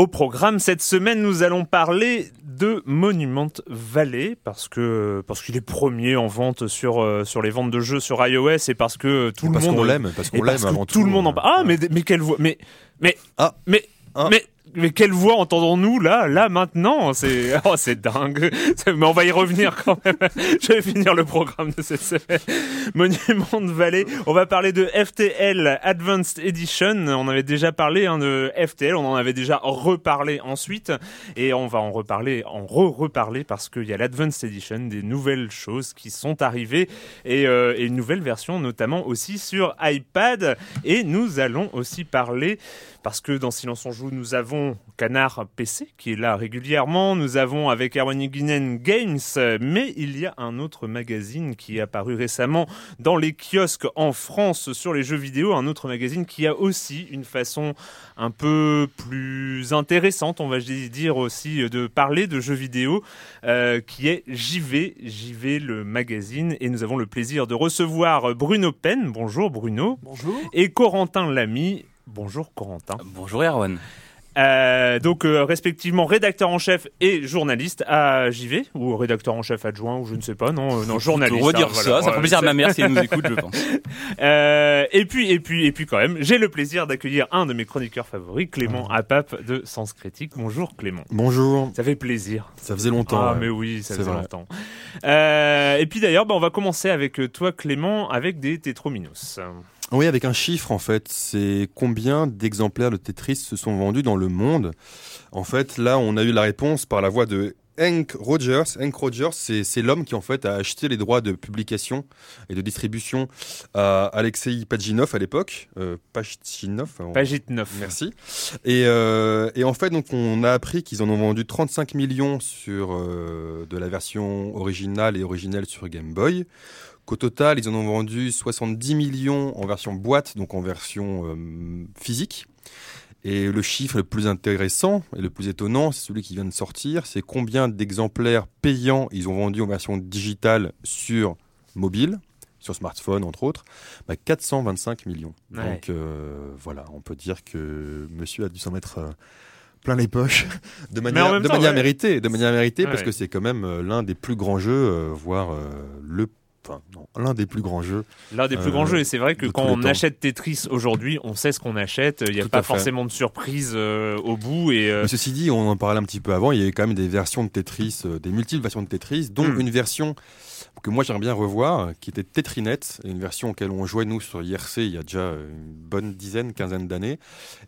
Au programme cette semaine, nous allons parler de Monument Valley parce que parce qu'il est premier en vente sur euh, sur les ventes de jeux sur iOS et parce que tout le parce monde l'aime, parce qu'on l'aime avant tout. le monde en parle. Ah mais mais quelle voix mais mais Ah. mais Ah. mais mais quelle voix entendons-nous là, là maintenant? C'est oh, c'est dingue. Mais on va y revenir quand même. Je vais finir le programme de cette semaine. Monument de Valley. On va parler de FTL Advanced Edition. On avait déjà parlé hein, de FTL. On en avait déjà reparlé ensuite, et on va en reparler, en re-reparler parce qu'il y a l'Advanced Edition, des nouvelles choses qui sont arrivées et, euh, et une nouvelle version, notamment aussi sur iPad. Et nous allons aussi parler parce que dans Silence on joue, nous avons Canard PC qui est là régulièrement. Nous avons avec Erwan Guinen Games, mais il y a un autre magazine qui est apparu récemment dans les kiosques en France sur les jeux vidéo. Un autre magazine qui a aussi une façon un peu plus intéressante, on va dire aussi, de parler de jeux vidéo, euh, qui est JV, JV le magazine. Et nous avons le plaisir de recevoir Bruno Pen. Bonjour Bruno. Bonjour. Et Corentin Lamy. Bonjour Corentin. Bonjour Erwan. Euh, donc euh, respectivement rédacteur en chef et journaliste à JV ou rédacteur en chef adjoint ou je ne sais pas non euh, non journaliste On va dire hein, ça, voilà. ça fait plaisir à ma mère si elle nous écoute, je pense. Euh, et puis et puis et puis quand même j'ai le plaisir d'accueillir un de mes chroniqueurs favoris Clément Apap de Sens Critique bonjour Clément Bonjour, ça fait plaisir ça faisait longtemps. ah ouais. mais oui ça vrai. longtemps Euh, et puis d'ailleurs bah, on va commencer avec toi Clément avec des Tetrominos Oui, avec un chiffre en fait, c'est combien d'exemplaires de Tetris se sont vendus dans le monde? En fait, là, on a eu la réponse par la voix de Hank Rogers. Hank Rogers, c'est c'est l'homme qui en fait a acheté les droits de publication et de distribution à Alexei Pajinov à l'époque. Euh, Pajinov on- Pagite 9 Merci. Et, euh, et en fait, donc, on a appris qu'ils en ont vendu 35 millions sur euh, de la version originale et originelle sur Game Boy. Qu'au total, ils en ont vendu 70 millions en version boîte, donc en version euh, physique. Et le chiffre le plus intéressant et le plus étonnant, c'est celui qui vient de sortir, c'est combien d'exemplaires payants ils ont vendus en version digitale sur mobile, sur smartphone entre autres, bah, 425 millions. Ouais. Donc euh, voilà, on peut dire que monsieur a dû s'en mettre euh, plein les poches de manière, de temps, manière ouais. méritée, de manière méritée parce que c'est quand même l'un des plus grands jeux, voire le, enfin l'un des plus grands jeux. L'un des plus Euh, grands jeux, et c'est vrai que quand on temps. achète Tetris aujourd'hui, on sait ce qu'on achète. Il n'y a Tout pas forcément de surprise euh, au bout. Et euh, Mais ceci dit, on en parlait un petit peu avant, il y avait quand même des versions de Tetris, euh, des multiples versions de Tetris, dont Mm. une version que moi j'aimerais bien revoir, qui était Tetrinet, une version auquel on jouait nous sur IRC il y a déjà une bonne dizaine, quinzaine d'années.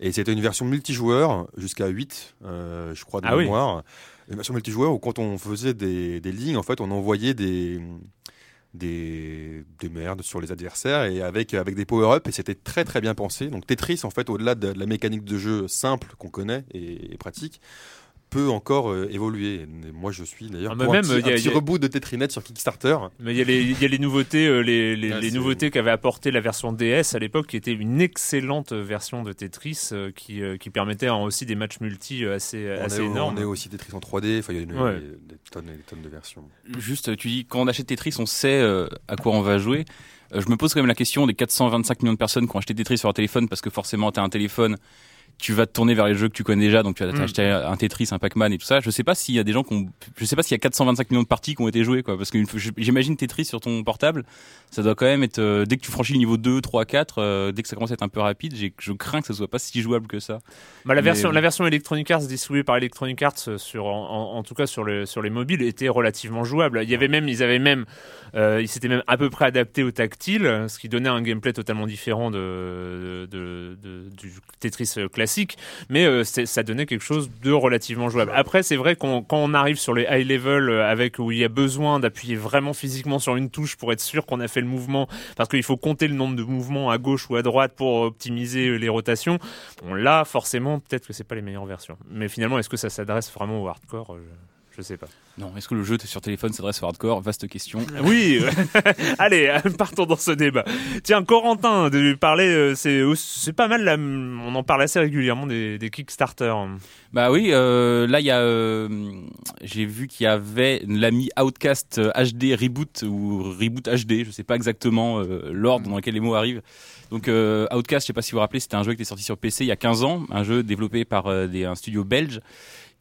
Et c'était une version multijoueur jusqu'à 8, euh, je crois, de Ah oui. mémoire. Une version multijoueur où quand on faisait des, des lignes, en fait, on envoyait des, des, des merdes sur les adversaires et avec, avec des power-up et c'était très très bien pensé. Donc Tetris, en fait, au-delà de la mécanique de jeu simple qu'on connaît et pratique, peut encore euh, évoluer. Et moi, je suis d'ailleurs Ah, pour même, un petit, il y a- un petit a- reboot de Tetrinet sur Kickstarter. Mais il y, a les- y a les nouveautés, euh, les, les, Ah, les nouveautés qu'avait apporté la version DS à l'époque, qui était une excellente version de Tetris, euh, qui, euh, qui permettait aussi des matchs multi euh, assez, On assez est, énormes. on est aussi Tetris en 3D. Enfin, il y a une- Ouais. des tonnes et des tonnes de versions. Juste, tu dis, quand on achète Tetris, on sait euh, à quoi on va jouer. Euh, je me pose quand même la question des 425 millions de personnes qui ont acheté Tetris sur leur téléphone parce que forcément, tu as un téléphone, tu vas te tourner vers les jeux que tu connais déjà, donc tu vas Mm. t'acheter un Tetris, un Pac-Man et tout ça. Je sais pas s'il y a des gens qui ont, je sais pas s'il y a 425 millions de parties qui ont été jouées, quoi. Parce que j'imagine Tetris sur ton portable, ça doit quand même être, euh, dès que tu franchis le niveau 2, 3, 4, euh, dès que ça commence à être un peu rapide, je crains que ça soit pas si jouable que ça. Bah, la, Mais version, bon. la version Electronic Arts distribuée par Electronic Arts, euh, sur, en, tout cas sur, le, sur les mobiles, était relativement jouable. Il y avait même, ils avaient même, euh, ils s'étaient même à peu près adaptés au tactile, ce qui donnait un gameplay totalement différent de, de, de- du Tetris euh, classique, mais euh, ça donnait quelque chose de relativement jouable. Après, c'est vrai qu'on quand on arrive sur les high level euh, avec où il y a besoin d'appuyer vraiment physiquement sur une touche pour être sûr qu'on a fait le mouvement, parce qu'il faut compter le nombre de mouvements à gauche ou à droite pour optimiser euh, les rotations. Bon, là, forcément, peut-être que c'est pas les meilleures versions. Mais finalement, est-ce que ça s'adresse vraiment au hardcore je, sais pas. Non, est-ce que le jeu sur téléphone s'adresse au hardcore? Vaste question. Oui, euh, allez, euh, partons dans ce débat. Tiens, Corentin, de lui parler, euh, c'est c'est pas mal. Là, on en parle assez régulièrement des, des Kickstarter. Bah oui, euh, là il y a, euh, j'ai vu qu'il y avait l'ami Outcast HD Reboot ou Reboot HD, je sais pas exactement euh, l'ordre dans lequel les mots arrivent. Donc Outcast, je sais pas si vous vous rappelez, c'était un jeu qui était sorti sur PC il y a 15 ans, un jeu développé par des, un studio belge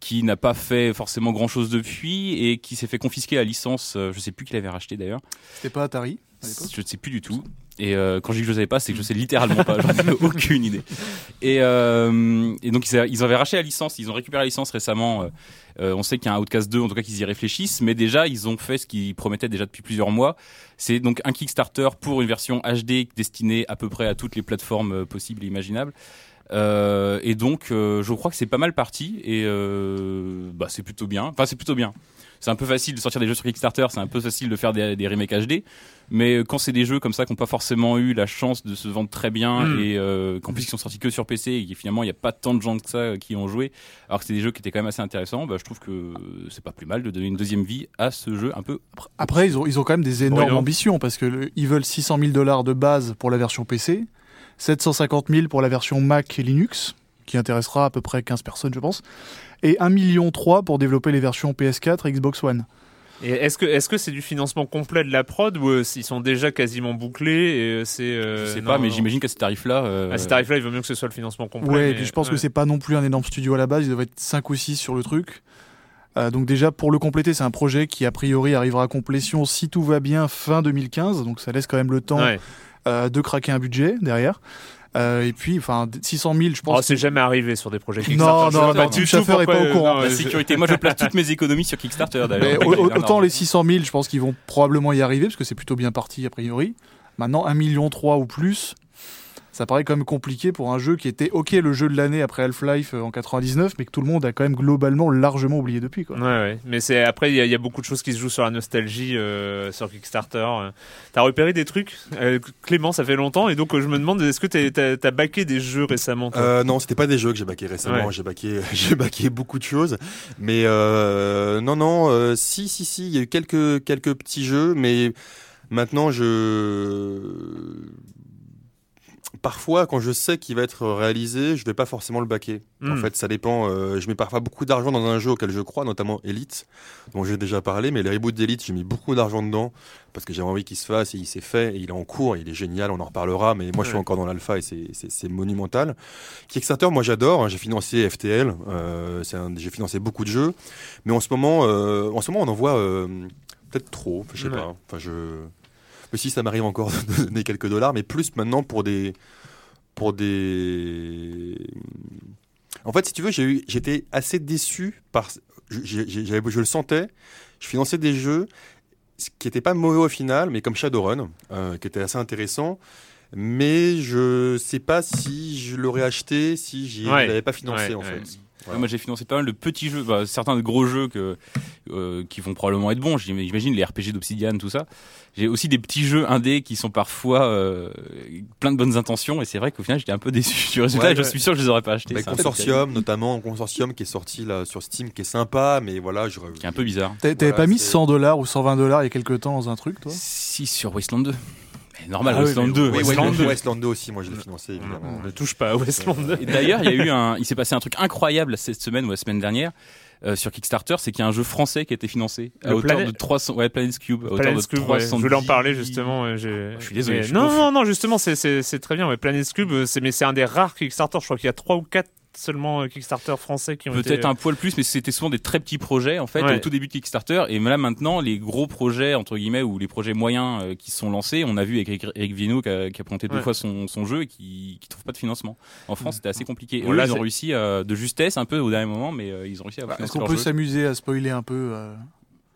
qui n'a pas fait forcément grand chose depuis et qui s'est fait confisquer la licence, euh, je sais plus qui l'avait racheté d'ailleurs. C'était pas Atari à Je ne sais plus du tout. Et euh, quand je dis que je ne savais pas, c'est que je sais littéralement pas. J'en ai aucune idée. Et, euh, et donc ils, avaient racheté la licence. Ils ont récupéré la licence récemment. Euh, on sait qu'il y a un Outcast 2, en tout cas qu'ils y réfléchissent. Mais déjà, ils ont fait ce qu'ils promettaient déjà depuis plusieurs mois. C'est donc un Kickstarter pour une version HD destinée à peu près à toutes les plateformes possibles et imaginables. Euh, et donc, euh, je crois que c'est pas mal parti et euh, bah, c'est plutôt bien. Enfin, c'est plutôt bien. C'est un peu facile de sortir des jeux sur Kickstarter, c'est un peu facile de faire des, des remakes HD. Mais quand c'est des jeux comme ça qui n'ont pas forcément eu la chance de se vendre très bien Mm. et euh, qu'en plus ils sont sortis que sur PC et que finalement il n'y a pas tant de gens que ça qui ont joué, alors que c'est des jeux qui étaient quand même assez intéressants, bah, je trouve que c'est pas plus mal de donner une deuxième vie à ce jeu un peu. Après, ils ont, ils ont quand même des énormes ambitions parce que le- ils veulent 600 000 dollars de base pour la version PC, 750 000 pour la version Mac et Linux, qui intéressera à peu près 15 personnes, je pense, et 1 million 3 pour développer les versions PS4 et Xbox One. Et est-ce que est-ce que c'est du financement complet de la prod ou euh, ils sont déjà quasiment bouclés et euh, c'est euh, je sais non, pas, mais j'imagine qu'à ce tarif-là. euh, À ce tarif-là, il vaut mieux que ce soit le financement complet. Ouais, et puis je pense ouais. que c'est pas non plus un énorme studio à la base, il doivent être 5 ou 6 sur le truc. Euh, donc déjà, pour le compléter, c'est un projet qui a priori arrivera à complétion si tout va bien fin 2015, donc ça laisse quand même le temps Ouais. Euh, de craquer un budget derrière. Euh, et puis, enfin, 600 000, je Oh, pense. c'est jamais arrivé sur des projets Non, Kickstarter. Non, non, du le tout chaffer est pas au courant. non, La je- sécurité. Moi, je place toutes mes économies sur Kickstarter d'ailleurs. autant les 600 000, je pense qu'ils vont probablement y arriver parce que c'est plutôt bien parti a priori. Maintenant, 1 million 3 ou plus, ça paraît quand même compliqué pour un jeu qui était ok le jeu de l'année après Half-Life euh, en 99, mais que tout le monde a quand même globalement largement oublié depuis. Quoi. Ouais, ouais. Mais c'est après, il y, a- il y a beaucoup de choses qui se jouent sur la nostalgie euh, sur Kickstarter. Euh, T'as repéré des trucs, Euh, Clément, ça fait longtemps, et donc euh, je me demande, est-ce que t'as- t'as t'as baqué des jeux récemment Euh, non, c'était pas des jeux que j'ai baqué récemment. Ouais. J'ai baqué, j'ai baqué beaucoup de choses, mais euh, non, non, euh, si, si, si, il y a eu quelques quelques petits jeux, mais maintenant je parfois quand je sais qu'il va être réalisé, je vais pas forcément le baquer. En Hmm. fait, ça dépend. euh, je mets parfois beaucoup d'argent dans un jeu auquel je crois, notamment Elite, dont j'ai déjà parlé, mais les reboots d'Elite, j'ai mis beaucoup d'argent dedans parce que j'ai envie qu'il se fasse et il s'est fait et il est en cours, il est génial, on en reparlera, mais moi je suis encore dans l'alpha et c'est- monumental. Kickstarter, moi j'adore, hein, j'ai financé FTL, euh, j'ai financé beaucoup de jeux, mais en ce moment, euh, en ce moment on en voit peut-être trop, je sais Ouais. pas. Enfin, je... Si ça m'arrive encore de donner quelques dollars, mais plus maintenant pour des. Pour des. En fait, si tu veux, j'étais assez déçu par. je le sentais, je finançais des jeux ce qui n'étaient pas mauvais au final, mais comme Shadowrun, euh, qui était assez intéressant. Mais je sais pas si je l'aurais acheté si je Ouais. l'avais pas financé Ouais, en ouais. fait. Voilà. Moi, j'ai financé pas mal de petits jeux, bah, certains de gros jeux que, euh, qui vont probablement être bons. J'im- J'imagine les RPG d'Obsidian, tout ça. J'ai aussi des petits jeux indés qui sont parfois euh, plein de bonnes intentions. Et c'est vrai qu'au final, j'étais un peu déçu du résultat. Ouais, et je suis sûr que je les aurais pas achetés. Bah, un peu consortium, notamment consortium qui est sorti là sur Steam, qui est sympa, mais voilà, je. Qui est un peu bizarre. T'a- T'avais Voilà, pas mis c'est- 100 dollars ou 120 dollars il y a quelques temps dans un truc, toi? Si, sur Wasteland 2. Mais normal, Ah mais 2. Oui, Wasteland Wasteland 2. 2. Wasteland 2 aussi, moi je l'ai financé évidemment. On ne touche pas à Westland. Et d'ailleurs, il y a eu un, il s'est passé un truc incroyable cette semaine ou la semaine dernière. euh, sur Kickstarter, c'est qu'il y a un jeu français qui a été financé à hauteur Planet- de 300, ouais, Planet's Cube, à hauteur de Cube, ouais, 300. je voulais en parler justement. ouais, j'ai- Je suis désolé, mais- je suis non, non, non, justement, c'est- c'est très bien. Ouais. Planet Cube, euh, c'est mais c'est un des rares Kickstarter. Je crois qu'il y a trois ou quatre seulement euh, Kickstarter français qui ont été. Peut-être un poil plus, mais c'était souvent des très petits projets en fait Ouais. au tout début de Kickstarter. Et là maintenant, les gros projets entre guillemets ou les projets moyens euh, qui sont lancés, on a vu avec Eric, Vino qui a, qui a présenté deux fois son, son jeu et qui, qui trouve pas de financement. En France, c'était assez compliqué. Et Bon, là, ils ont réussi euh, de justesse un peu au dernier moment, mais euh, ils ont réussi à Est-ce financer qu'on peut s'amuser à spoiler un peu euh,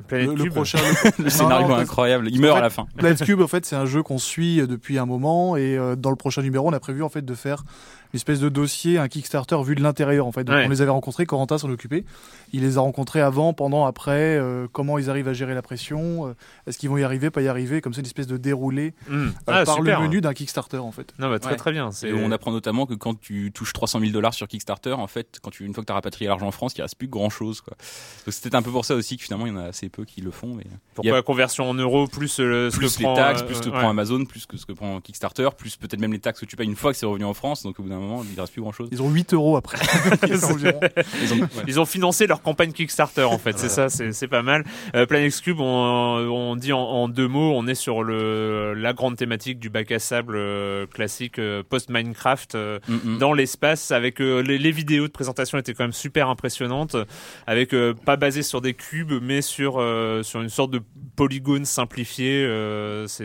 Planet le, le Cube. prochain Le scénario Non, non, incroyable. Il en meurt fait- à la fin. Planet Cube, en fait, c'est un jeu qu'on suit depuis un moment et euh, dans le prochain numéro, on a prévu en fait de faire une espèce de dossier, un Kickstarter vu de l'intérieur en fait. Donc Ouais. on les avait rencontrés, Corentin s'en occupait. Il les a rencontrés avant, pendant, après, euh, comment ils arrivent à gérer la pression, euh, est-ce qu'ils vont y arriver, pas y arriver, comme ça une espèce de déroulé Mmh. euh, Ah, par super. le menu d'un Kickstarter en fait. Non, bah, très Ouais. très bien. Et on apprend notamment que quand tu touches 300 000 dollars sur Kickstarter, en fait, quand tu, une fois que tu as rapatrié l'argent en France, il reste plus grand chose. Quoi. Donc c'était un peu pour ça aussi que finalement il y en a assez peu qui le font. Mais pourquoi a- la conversion en euros plus ce plus que les prend, taxes, plus ce que ouais. prend Amazon, plus que ce que prend Kickstarter, plus peut-être même les taxes que tu payes une fois que c'est revenu en France. Donc au bout d'un moment, il ne reste plus grand chose. Ils ont 8 euros après. Ils ont- ouais. Ils ont financé leur campagne Kickstarter en fait, c'est ça, c'est c'est pas mal. Euh, Planet Cube, on, on dit en, en deux mots, on est sur le la grande thématique du bac à sable euh, classique euh, post Minecraft euh, Mm, dans l'espace avec euh, les, les vidéos de présentation étaient quand même super impressionnantes avec euh, pas basé sur des cubes mais sur euh, sur une sorte de polygone simplifié euh, c'est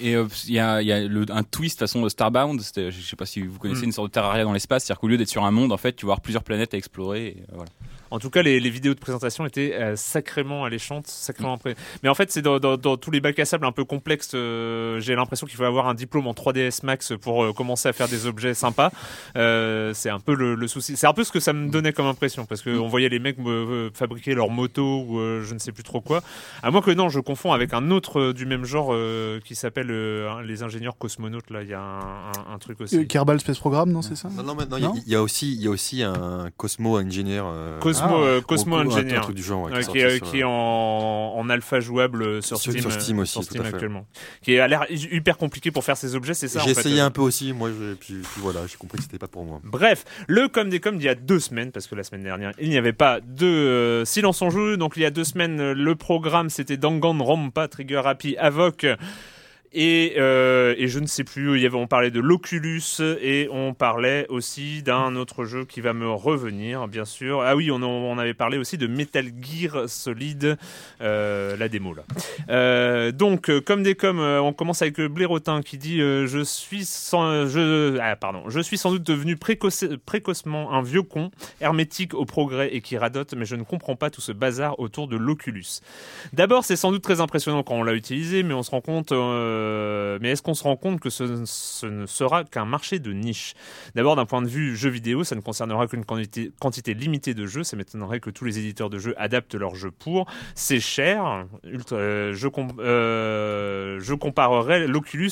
Et euh, il y a, y a le- un twist façon Starbound. Je sais pas si vous connaissez Mm. une sorte de Terraria dans l'espace, c'est-à-dire qu'au lieu d'être sur un monde, en fait, tu vas avoir plusieurs planètes à explorer. et, euh, voilà. En tout cas, les, les vidéos de présentation étaient euh, sacrément alléchantes, sacrément impré- Mais en fait, c'est dans, dans- dans tous les bacs à sable un peu complexes. euh, J'ai l'impression qu'il faut avoir un diplôme en 3ds Max pour euh, commencer à faire des objets sympas. Euh, c'est un peu le, le souci. C'est un peu ce que ça me donnait comme impression parce que on voyait les mecs me, euh, fabriquer leur moto ou euh, je ne sais plus trop quoi. À moins que non, je confonds avec un autre euh, du même genre euh, qui s'appelle euh, les ingénieurs cosmonautes. Là, il y a un, un- un truc aussi. Euh, Kerbal Space Program, non, c'est ça? Non, non, il y a- y, aussi, il y a aussi un Cosmo Engineer. euh, Cosmo, Ah, euh, Cosmo Engineer. Un truc du genre, ouais, Ouais, qui est sur- qui est en, en alpha jouable euh, sur, Steam, sur Steam euh, aussi, sur tout Steam à fait. actuellement. Qui a l'air hyper compliqué pour faire ses objets, c'est ça J'ai fait. essayé un peu aussi, moi, je- puis, puis voilà, j'ai compris que c'était pas pour moi. Bref, le comme des comme il y a deux semaines, parce que la semaine dernière il n'y avait pas de euh, silence en jeu, donc il y a deux semaines euh, le programme c'était Danganronpa, Trigger Happy, Avoc. Et, euh, et je ne sais plus, on parlait de l'Oculus et on parlait aussi d'un autre jeu qui va me revenir, bien sûr. Ah oui, on, avait parlé aussi de Metal Gear Solid, euh, la démo là. Euh, donc, comme des comme, on commence avec Blairotin qui dit Je suis sans, je, ah, pardon, je suis sans doute devenu précoce- précocement un vieux con, hermétique au progrès et qui radote, mais je ne comprends pas tout ce bazar autour de l'Oculus. D'abord, c'est sans doute très impressionnant quand on l'a utilisé, mais on se rend compte. Euh, mais est-ce qu'on se rend compte que ce, ne sera qu'un marché de niche? D'abord, d'un point de vue jeu vidéo, ça ne concernera qu'une quantité, limitée de jeux. Ça m'étonnerait que tous les éditeurs de jeux adaptent leurs jeux pour. C'est cher. Euh, euh, je comparerais l'Oculus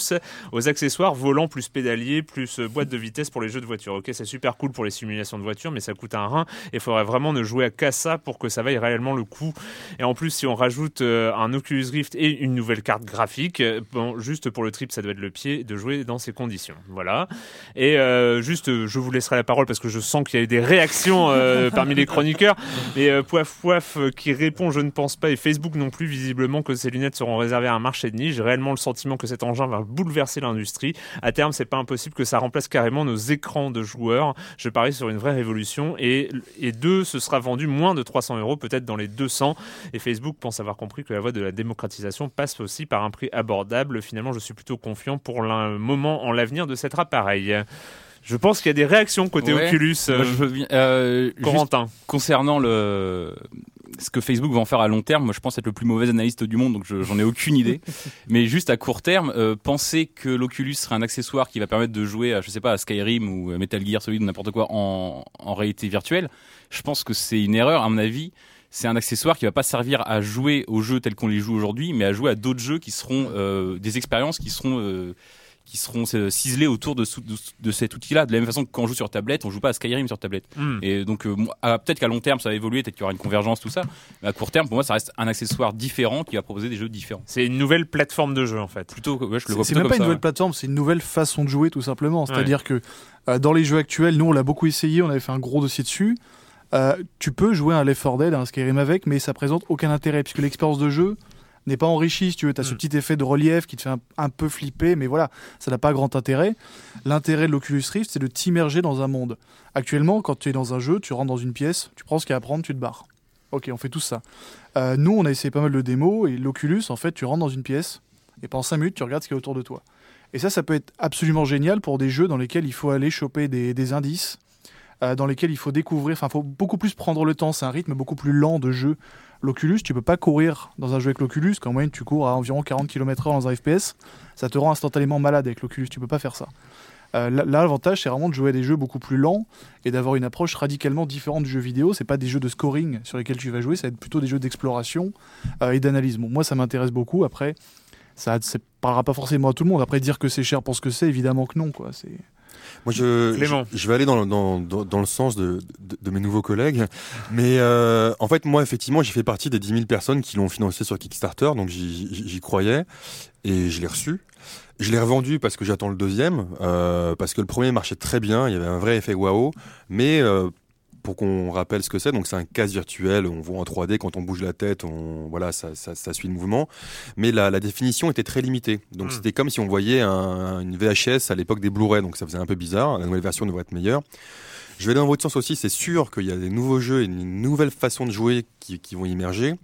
aux accessoires volants plus pédaliers, plus boîte de vitesse pour les jeux de voiture. Ok, c'est super cool pour les simulations de voiture, mais ça coûte un rein. Et il faudrait vraiment ne jouer qu'à ça pour que ça vaille réellement le coup. Et en plus, si on rajoute un Oculus Rift et une nouvelle carte graphique, euh, juste pour le trip, ça doit être le pied de jouer dans ces conditions. Voilà. Et euh, juste, je vous laisserai la parole parce que je sens qu'il y a des réactions euh, parmi les chroniqueurs. Et euh, Poif Poif euh, qui répond, je ne pense pas, et Facebook non plus, visiblement que ces lunettes seront réservées à un marché de niche. J'ai réellement le sentiment que cet engin va bouleverser l'industrie. À terme, c'est pas impossible que ça remplace carrément nos écrans de joueurs. Je parie sur une vraie révolution. Et, et deux, ce sera vendu moins de 300 euros, peut-être dans les 200. Et Facebook pense avoir compris que la voie de la démocratisation passe aussi par un prix abordable. Finalement, je suis plutôt confiant pour le moment en l'avenir de cet appareil. Je pense qu'il y a des réactions côté Ouais. Oculus. euh, je veux bien- euh, Corentin. concernant le ce que Facebook va en faire à long terme, moi je pense être le plus mauvais analyste du monde, donc je- j'en ai aucune idée. Mais juste à court terme, euh, penser que l'Oculus serait un accessoire qui va permettre de jouer, à, je sais pas, à Skyrim ou à Metal Gear Solid ou n'importe quoi en, en réalité virtuelle, je pense que c'est une erreur. À mon avis, c'est un accessoire qui va pas servir à jouer aux jeux tels qu'on les joue aujourd'hui, mais à jouer à d'autres jeux qui seront euh, des expériences qui seront euh, qui seront euh, ciselées autour de, sou- de, de cet outil-là. De la même façon que quand on joue sur tablette, on joue pas à Skyrim sur tablette. Hmm. Et donc, euh, ah, peut-être qu'à long terme, ça va évoluer, peut-être qu'il y aura une convergence, tout ça. Mais à court terme, pour moi, ça reste un accessoire différent qui va proposer des jeux différents. C'est une nouvelle plateforme de jeu en fait. Plutôt, ouais, je le vois C'est même pas comme une ça. nouvelle plateforme, c'est une nouvelle façon de jouer tout simplement. C'est-à-dire que euh, dans les jeux actuels, nous on l'a beaucoup essayé, on avait fait un gros dossier dessus. Euh, tu peux jouer à un Left 4 Dead, un Skyrim avec, mais ça présente aucun intérêt puisque l'expérience de jeu n'est pas enrichie. Si tu veux, tu as ce Mm. petit effet de relief qui te fait un, un peu flipper, mais voilà, ça n'a pas grand intérêt. L'intérêt de l'Oculus Rift, c'est de t'immerger dans un monde. Actuellement, quand tu es dans un jeu, tu rentres dans une pièce, tu prends ce qu'il y a à prendre, tu te barres. Ok, on fait tout ça. Euh, nous, on a essayé pas mal de démos et l'Oculus, en fait, tu rentres dans une pièce et pendant 5 minutes, tu regardes ce qu'il y a autour de toi. Et ça, ça peut être absolument génial pour des jeux dans lesquels il faut aller choper des, des indices, euh, dans lesquels il faut découvrir, enfin, il faut beaucoup plus prendre le temps. C'est un rythme beaucoup plus lent de jeu. L'Oculus, tu peux pas courir dans un jeu avec l'Oculus, qu'en moyenne tu cours à environ 40 km/h dans un FPS. Ça te rend instantanément malade avec l'Oculus, tu peux pas faire ça. Euh, là, l'avantage, c'est vraiment de jouer à des jeux beaucoup plus lents et d'avoir une approche radicalement différente du jeu vidéo. C'est pas des jeux de scoring sur lesquels tu vas jouer, ça va être plutôt des jeux d'exploration euh, et d'analyse. Moi, ça m'intéresse beaucoup. Après, ça ne parlera pas forcément à tout le monde. Après, dire que c'est cher pour ce que c'est, évidemment que non. Quoi. C'est... Moi, je, Clément. je, je vais aller dans, dans, dans, dans le sens de, de, de mes nouveaux collègues. Mais euh, en fait, moi, effectivement, j'ai fait partie des 10 000 personnes qui l'ont financé sur Kickstarter, donc j'y croyais et je l'ai reçu. Je l'ai revendu parce que j'attends le deuxième, euh, parce que le premier marchait très bien, il y avait un vrai effet waouh. Mais euh, pour qu'on rappelle ce que c'est, donc c'est un casque virtuel, on voit en 3D quand on bouge la tête, on voilà, ça, ça, ça suit le mouvement. Mais la, la définition était très limitée, donc Mm. c'était comme si on voyait un- une VHS à l'époque des Blu-ray, donc ça faisait un peu bizarre. La nouvelle version devrait être meilleure. Je vais dans votre sens aussi, c'est sûr qu'il y a des nouveaux jeux et une nouvelle façon de jouer qui, qui vont immerger.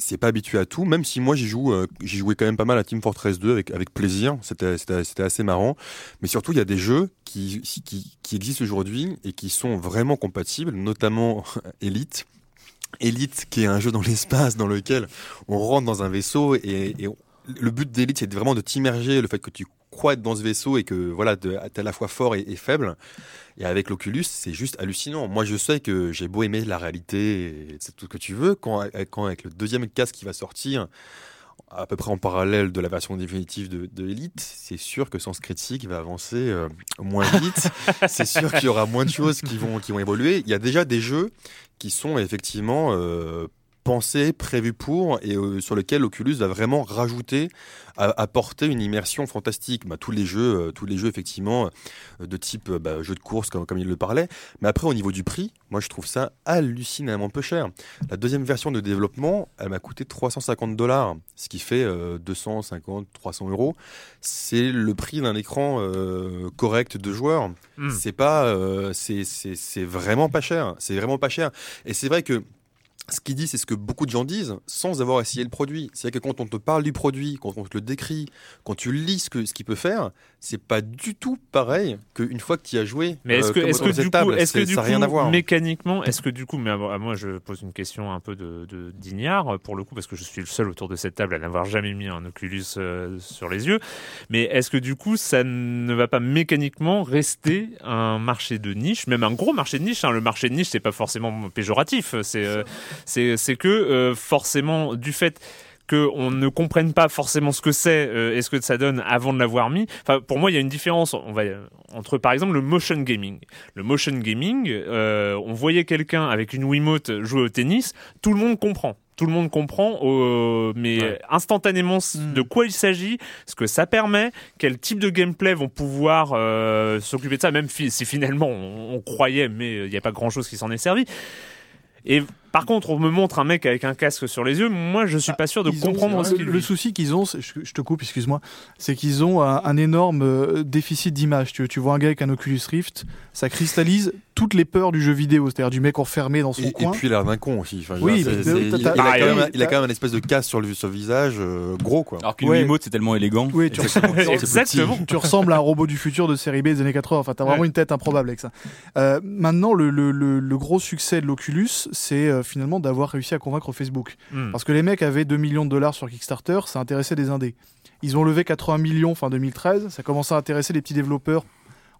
C'est pas habitué à tout, même si moi j'y joue, euh, j'y jouais quand même pas mal à Team Fortress 2 avec, avec plaisir, c'était, assez marrant. Mais surtout, il y a des jeux qui, qui, qui existent aujourd'hui et qui sont vraiment compatibles, notamment Elite. Elite, qui est un jeu dans l'espace dans lequel on rentre dans un vaisseau et, et le but d'Elite, c'est vraiment de t'immerger, le fait que tu être dans ce vaisseau et que voilà, tu es à la fois fort et, et faible. Et avec l'Oculus, c'est juste hallucinant. Moi, je sais que j'ai beau aimer la réalité, c'est tout ce que tu veux, quand, quand avec le deuxième casque qui va sortir, à peu près en parallèle de la version définitive de, de Elite, c'est sûr que Sens Critique va avancer euh, moins vite. c'est sûr qu'il y aura moins de choses qui vont, qui vont évoluer. Il y a déjà des jeux qui sont effectivement euh, pensés, prévus pour, et euh, sur lesquels Oculus va vraiment rajouter, apporter une immersion fantastique. Bah, tous les jeux, euh, tous les jeux effectivement euh, de type bah, jeu de course comme, comme il le parlait. Mais après au niveau du prix, moi je trouve ça hallucinamment peu cher. La deuxième version de développement, elle m'a coûté 350 dollars, ce qui fait euh, 250, 300 euros. C'est le prix d'un écran correct de joueur. Hmm. C'est pas, c'est vraiment pas cher. C'est vraiment pas cher. Et c'est vrai que ce qu'il dit, c'est ce que beaucoup de gens disent sans avoir essayé le produit. C'est-à-dire que quand on te parle du produit, quand on te le décrit, quand tu lis ce que ce qu'il peut faire, c'est pas du tout pareil qu'une fois que tu y as joué. Mais est-ce euh, que, que du coup, est-ce que du ça coup, rien à voir. mécaniquement, est-ce que du coup, mais à à moi, je pose une question un peu de, de d'ignare pour le coup, parce que je suis le seul autour de cette table à n'avoir jamais mis un Oculus euh, sur les yeux. Mais est-ce que du coup, ça ne va pas mécaniquement rester un marché de niche, même un gros marché de niche hein. Le marché de niche, c'est pas forcément péjoratif. C'est, euh, c'est, c'est que euh, forcément du fait qu'on ne comprenne pas forcément ce que c'est euh, et ce que ça donne avant de l'avoir mis. Enfin, pour moi, il y a une différence on va, entre, par exemple, le motion gaming. Le motion gaming, euh, on voyait quelqu'un avec une Wiimote jouer au tennis, tout le monde comprend. Tout le monde comprend, euh, mais Ouais. instantanément s- Mm. de quoi il s'agit, ce que ça permet, quel type de gameplay vont pouvoir euh, s'occuper de ça, même si finalement on, on croyait, mais il n'y a pas grand-chose qui s'en est servi. Et par contre, on me montre un mec avec un casque sur les yeux, moi je suis pas sûr de Ils ont- comprendre ce le, qu'il le souci qu'ils ont, c'est- je, te coupe, excuse-moi, c'est qu'ils ont un, un énorme euh, déficit d'image. Tu, tu vois un gars avec un Oculus Rift, ça cristallise toutes les peurs du jeu vidéo, c'est-à-dire du mec enfermé dans son Et, et coin. puis l'air d'un con aussi. Enfin, Oui, il, a Ah, quand même, oui, il a t'as- quand même une espèce de casse sur le, sur le visage euh, gros quoi. Alors qu'une Ouais. Wiimote, c'est tellement élégant. Oui, tu, ressembles, Exactement. tu ressembles à un robot du futur de série B des années 80. Enfin, t'as vraiment Ouais. une tête improbable avec ça. Euh, maintenant, le, le, le, le gros succès de l'Oculus, c'est euh, finalement d'avoir réussi à convaincre Facebook. Hmm. Parce que les mecs avaient 2 millions de dollars sur Kickstarter, ça intéressait des indés. Ils ont levé 80 millions fin 2013, ça commençait à intéresser les petits développeurs,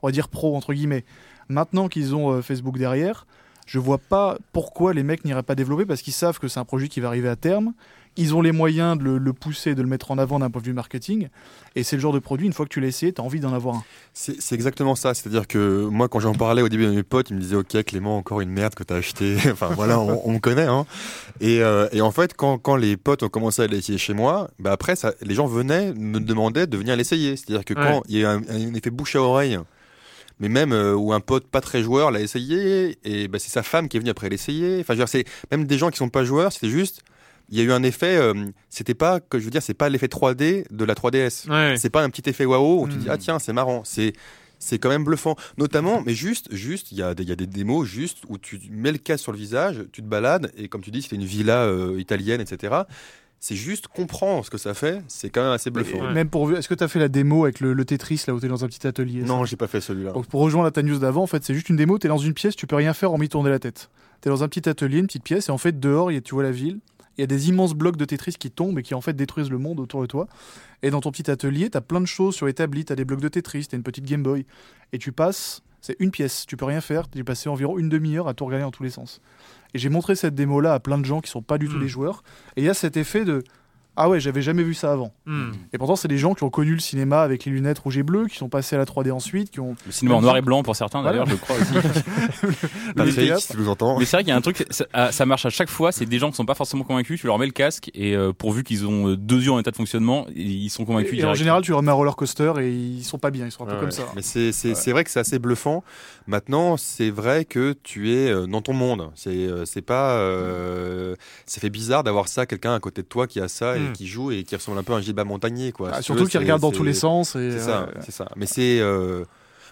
on va dire pro entre guillemets. Maintenant qu'ils ont euh, Facebook derrière, je vois pas pourquoi les mecs n'iraient pas développer parce qu'ils savent que c'est un projet qui va arriver à terme. Ils ont les moyens de le, le pousser, de le mettre en avant d'un point de vue marketing. Et c'est le genre de produit, une fois que tu l'as essayé, tu as envie d'en avoir un. C'est exactement ça. C'est-à-dire que moi, quand j'en parlais au début de mes potes, ils me disaient Ok, Clément, encore une merde que t'as acheté. enfin voilà, on, on me connaît. Hein. Et, euh, et en fait, quand, quand les potes ont commencé à l'essayer chez moi, bah après, ça, les gens venaient, me demandaient de venir l'essayer. C'est-à-dire que quand il y a un, un effet bouche à oreille, mais même euh, où un pote pas très joueur l'a essayé, et bah, c'est sa femme qui est venue après l'essayer. Enfin, je veux dire, c'est même des gens qui sont pas joueurs, c'était juste. Il y a eu un effet, euh, c'était pas, que je veux dire, c'est pas l'effet 3D de la 3DS. Ouais. C'est pas un petit effet waouh où tu Mm. dis ah tiens c'est marrant. C'est c'est quand même bluffant. Notamment, mais juste, juste, il y a, des- il y a des démos juste où tu mets le casque sur le visage, tu te balades et comme tu dis, c'était une villa euh, italienne, etc. C'est juste comprendre ce que ça fait. C'est quand même assez bluffant. Ouais. Même pour est-ce que tu as fait la démo avec le, le Tetris là où tu es dans un petit atelier Non, j'ai pas fait celui-là. Donc pour rejoindre la ta news d'avant, en fait, c'est juste une démo, tu es dans une pièce, tu peux rien faire hormis tourner la tête. Tu es dans un petit atelier, une petite pièce, et en fait, dehors, il y a- tu vois la ville, il y a des immenses blocs de Tetris qui tombent et qui en fait détruisent le monde autour de toi. Et dans ton petit atelier, tu as plein de choses sur établi, tu as des blocs de Tetris, tu as une petite Game Boy, et tu passes, c'est une pièce, tu peux rien faire, tu passé environ une demi-heure à tout regarder dans tous les sens. Et j'ai montré cette démo-là à plein de gens qui sont pas du tout Mm. des joueurs, et il y a cet effet de Ah ouais, j'avais jamais vu ça avant. Hmm. Et pourtant, c'est des gens qui ont connu le cinéma avec les lunettes rouges et bleues, qui sont passés à la 3D ensuite, qui ont Le cinéma en noir et blanc pour certains Voilà. d'ailleurs, je crois aussi. le théâtre. si tu nous entends. Mais c'est vrai qu'il y a un truc, ça, ah, ça marche à chaque fois. C'est des gens qui sont pas forcément convaincus. Tu leur mets le casque et euh, pourvu qu'ils ont euh, deux yeux en état de fonctionnement, ils sont convaincus. Et, et en général, tu leur mets un roller coaster et ils sont pas bien, ils sont un peu Ouais, comme ça. Mais c'est c'est Ouais. c'est vrai que c'est assez bluffant. Maintenant, c'est vrai que tu es euh, dans ton monde. C'est c'est pas euh, ça fait bizarre d'avoir ça quelqu'un à côté de toi qui a ça et Mm. Qui joue et qui ressemble un peu à un Gilbert Montagnier quoi. Ah, surtout c'est- regardent dans tous les sens. C'est ça, euh, c'est ça. Mais c'est euh,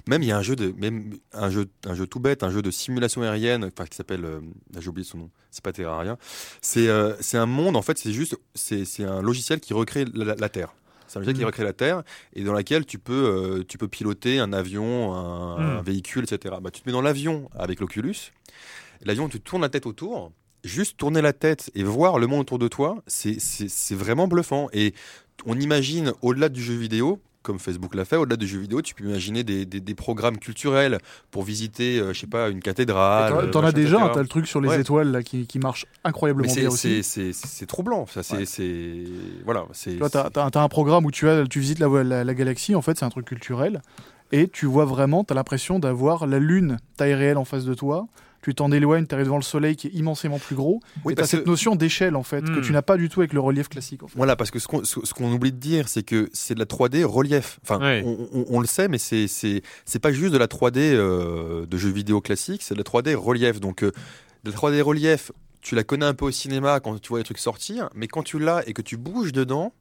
même il y a un jeu de même un jeu un jeu tout bête, un jeu de simulation aérienne, enfin qui s'appelle euh, j'ai oublié son nom. C'est pas Terraria. C'est euh, c'est un monde en fait, c'est juste c'est c'est un logiciel qui recrée la, Terre. C'est un logiciel qui Mhm. recrée la Terre et dans laquelle tu peux euh, tu peux piloter un avion, un, un véhicule, etc. Bah tu te mets dans l'avion avec l'Oculus. L'avion, tu tournes la tête autour. Juste tourner la tête et voir le monde autour de toi, c'est vraiment bluffant. Et on imagine au-delà du jeu vidéo, comme Facebook l'a fait, au-delà du jeu vidéo, tu peux imaginer des, des- des programmes culturels pour visiter, euh, je sais pas, une cathédrale. T'en- euh, as déjà, t'as le truc sur les Ouais. étoiles là, qui, qui marche incroyablement bien c'est aussi. c'est- troublant. Ça, c'est Ouais. voilà. Tu t'as, un programme où tu, as, tu visites la, la, la galaxie, en fait, c'est un truc culturel. Et tu vois vraiment, t'as l'impression d'avoir la Lune taille réelle en face de toi. Tu t'en éloignes, t'arrives devant le Soleil qui est immensément plus gros. Oui, et t'as parce cette que- notion d'échelle, en fait, que Hmm. tu n'as pas du tout avec le relief classique. En fait. Voilà, parce que ce qu'on oublie de dire, c'est que c'est de la 3D relief. Enfin, Ouais. on, on- on le sait, mais c'est c'est c'est pas juste de la 3D euh, de jeux vidéo classiques, c'est de la 3D relief. Donc, euh, de la 3D relief, tu la connais un peu au cinéma quand tu vois les trucs sortir, mais quand tu l'as et que tu bouges dedans,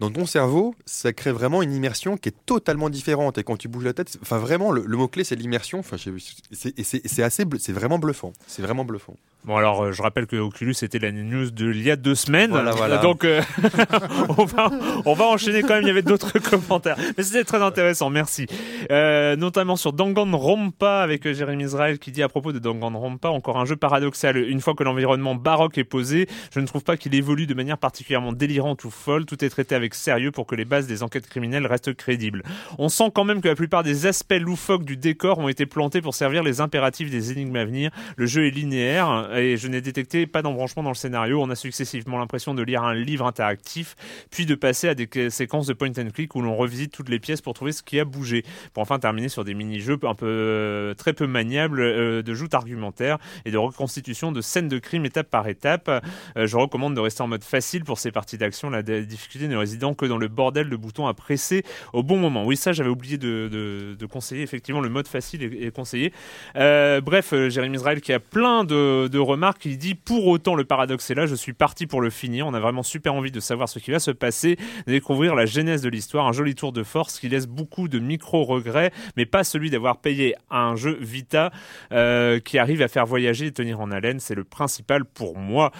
dans ton cerveau, ça crée vraiment une immersion qui est totalement différente. Et quand tu bouges la tête, enfin vraiment, le, le mot clé c'est l'immersion. Enfin, c'est vraiment bluffant. C'est vraiment bluffant. Bon alors, euh, je rappelle que Oculus était la news de il y a deux semaines. Voilà, voilà. Donc, euh, on, va, on va enchaîner quand même. Il y avait d'autres commentaires, mais c'était très intéressant. Merci. Euh, notamment sur Danganronpa avec Jérémy Israël qui dit à propos de Danganronpa encore un jeu paradoxal. Une fois que l'environnement baroque est posé, je ne trouve pas qu'il évolue de manière particulièrement délirante ou folle. Tout est traité avec sérieux pour que les bases des enquêtes criminelles restent crédibles. On sent quand même que la plupart des aspects loufoques du décor ont été plantés pour servir les impératifs des énigmes à venir. Le jeu est linéaire et je n'ai détecté pas d'embranchement dans le scénario. On a successivement l'impression de lire un livre interactif, puis de passer à des que- séquences de point and click où l'on revisite toutes les pièces pour trouver ce qui a bougé. Pour enfin terminer sur des mini-jeux un peu euh, très peu maniables euh, de joutes argumentaires et de reconstitution de scènes de crime étape par étape. Euh, je recommande de rester en mode facile pour ces parties d'action, la difficulté ne résidant que dans le bordel de boutons à presser au bon moment. Oui, ça j'avais oublié de, conseiller. Effectivement, le mode facile est, conseillé. Bref, Jérémy Israël qui a plein de remarques, il dit pour autant le paradoxe est là, je suis parti pour le finir. On a vraiment super envie de savoir ce qui va se passer, de découvrir la genèse de l'histoire, un joli tour de force qui laisse beaucoup de micro-regrets, mais pas celui d'avoir payé un jeu Vita euh, qui arrive à faire voyager et tenir en haleine. C'est le principal pour moi.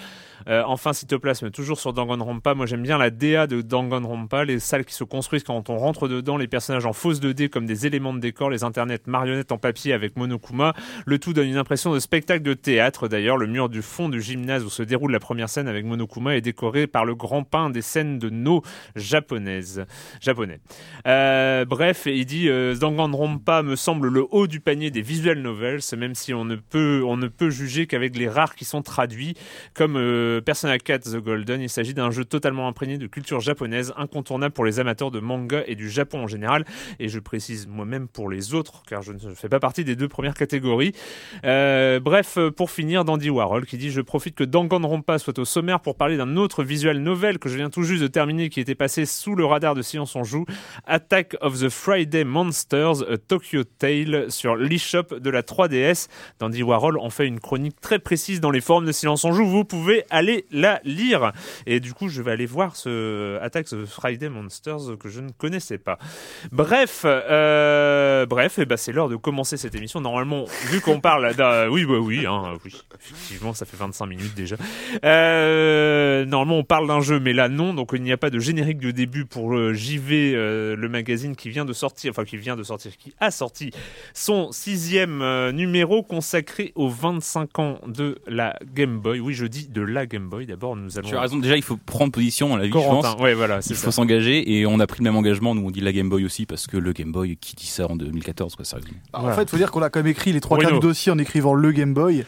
Euh, enfin, Cytoplasme, toujours sur Danganronpa. Moi, j'aime bien la DA de Danganronpa, les salles qui se construisent quand on rentre dedans, les personnages en fausse 2D comme des éléments de décor, les internets marionnettes en papier avec Monokuma. Le tout donne une impression de spectacle de théâtre. D'ailleurs, le mur du fond du gymnase où se déroule la première scène avec Monokuma est décoré par le grand pain des scènes de no japonaises. Japonais. Euh, bref, il dit euh, Danganronpa me semble le haut du panier des visual novels, même si on ne peut, on ne peut juger qu'avec les rares qui sont traduits, comme euh, Persona 4 The Golden. Il s'agit d'un jeu totalement imprégné de culture japonaise, incontournable pour les amateurs de manga et du Japon en général, et je précise moi-même pour les autres, car je ne fais pas partie des deux premières catégories. Euh, bref, pour finir, Dandy Warhol qui dit Je profite que Danganronpa soit au sommaire pour parler d'un autre visual novel que je viens tout juste de terminer, qui était passé sous le radar de Silence on Joue Attack of the Friday Monsters, Tokyo Tale sur l'eShop de la 3DS. Dandy Warhol en fait une chronique très précise dans les forums de Silence on Joue. Vous pouvez la lire. Et du coup, je vais aller voir ce Attack the Friday Monsters que je ne connaissais pas. Bref, euh, bref, ben c'est l'heure de commencer cette émission. Normalement, vu qu'on parle d'un, oui, bah oui, hein, oui, effectivement, ça fait 25 minutes déjà. Euh, normalement, on parle d'un jeu, mais là non, donc il n'y a pas de générique de début pour le JV, euh, le magazine qui vient de sortir, enfin qui vient de sortir, qui a sorti son sixième euh, numéro consacré aux 25 ans de la Game Boy. Oui, je dis de la Game Boy. D'abord, nous allons. Tu as raison. Déjà, il faut prendre position. On l'a vu, je pense. Ouais, voilà, il faut s'engager et on a pris le même engagement. Nous, on dit la Game Boy aussi parce que le Game Boy, qui dit ça en 2014, quoi, sérieusement. Alors, En fait, il faut dire qu'on a quand même écrit les trois quarts du dossier en écrivant le Game Boy.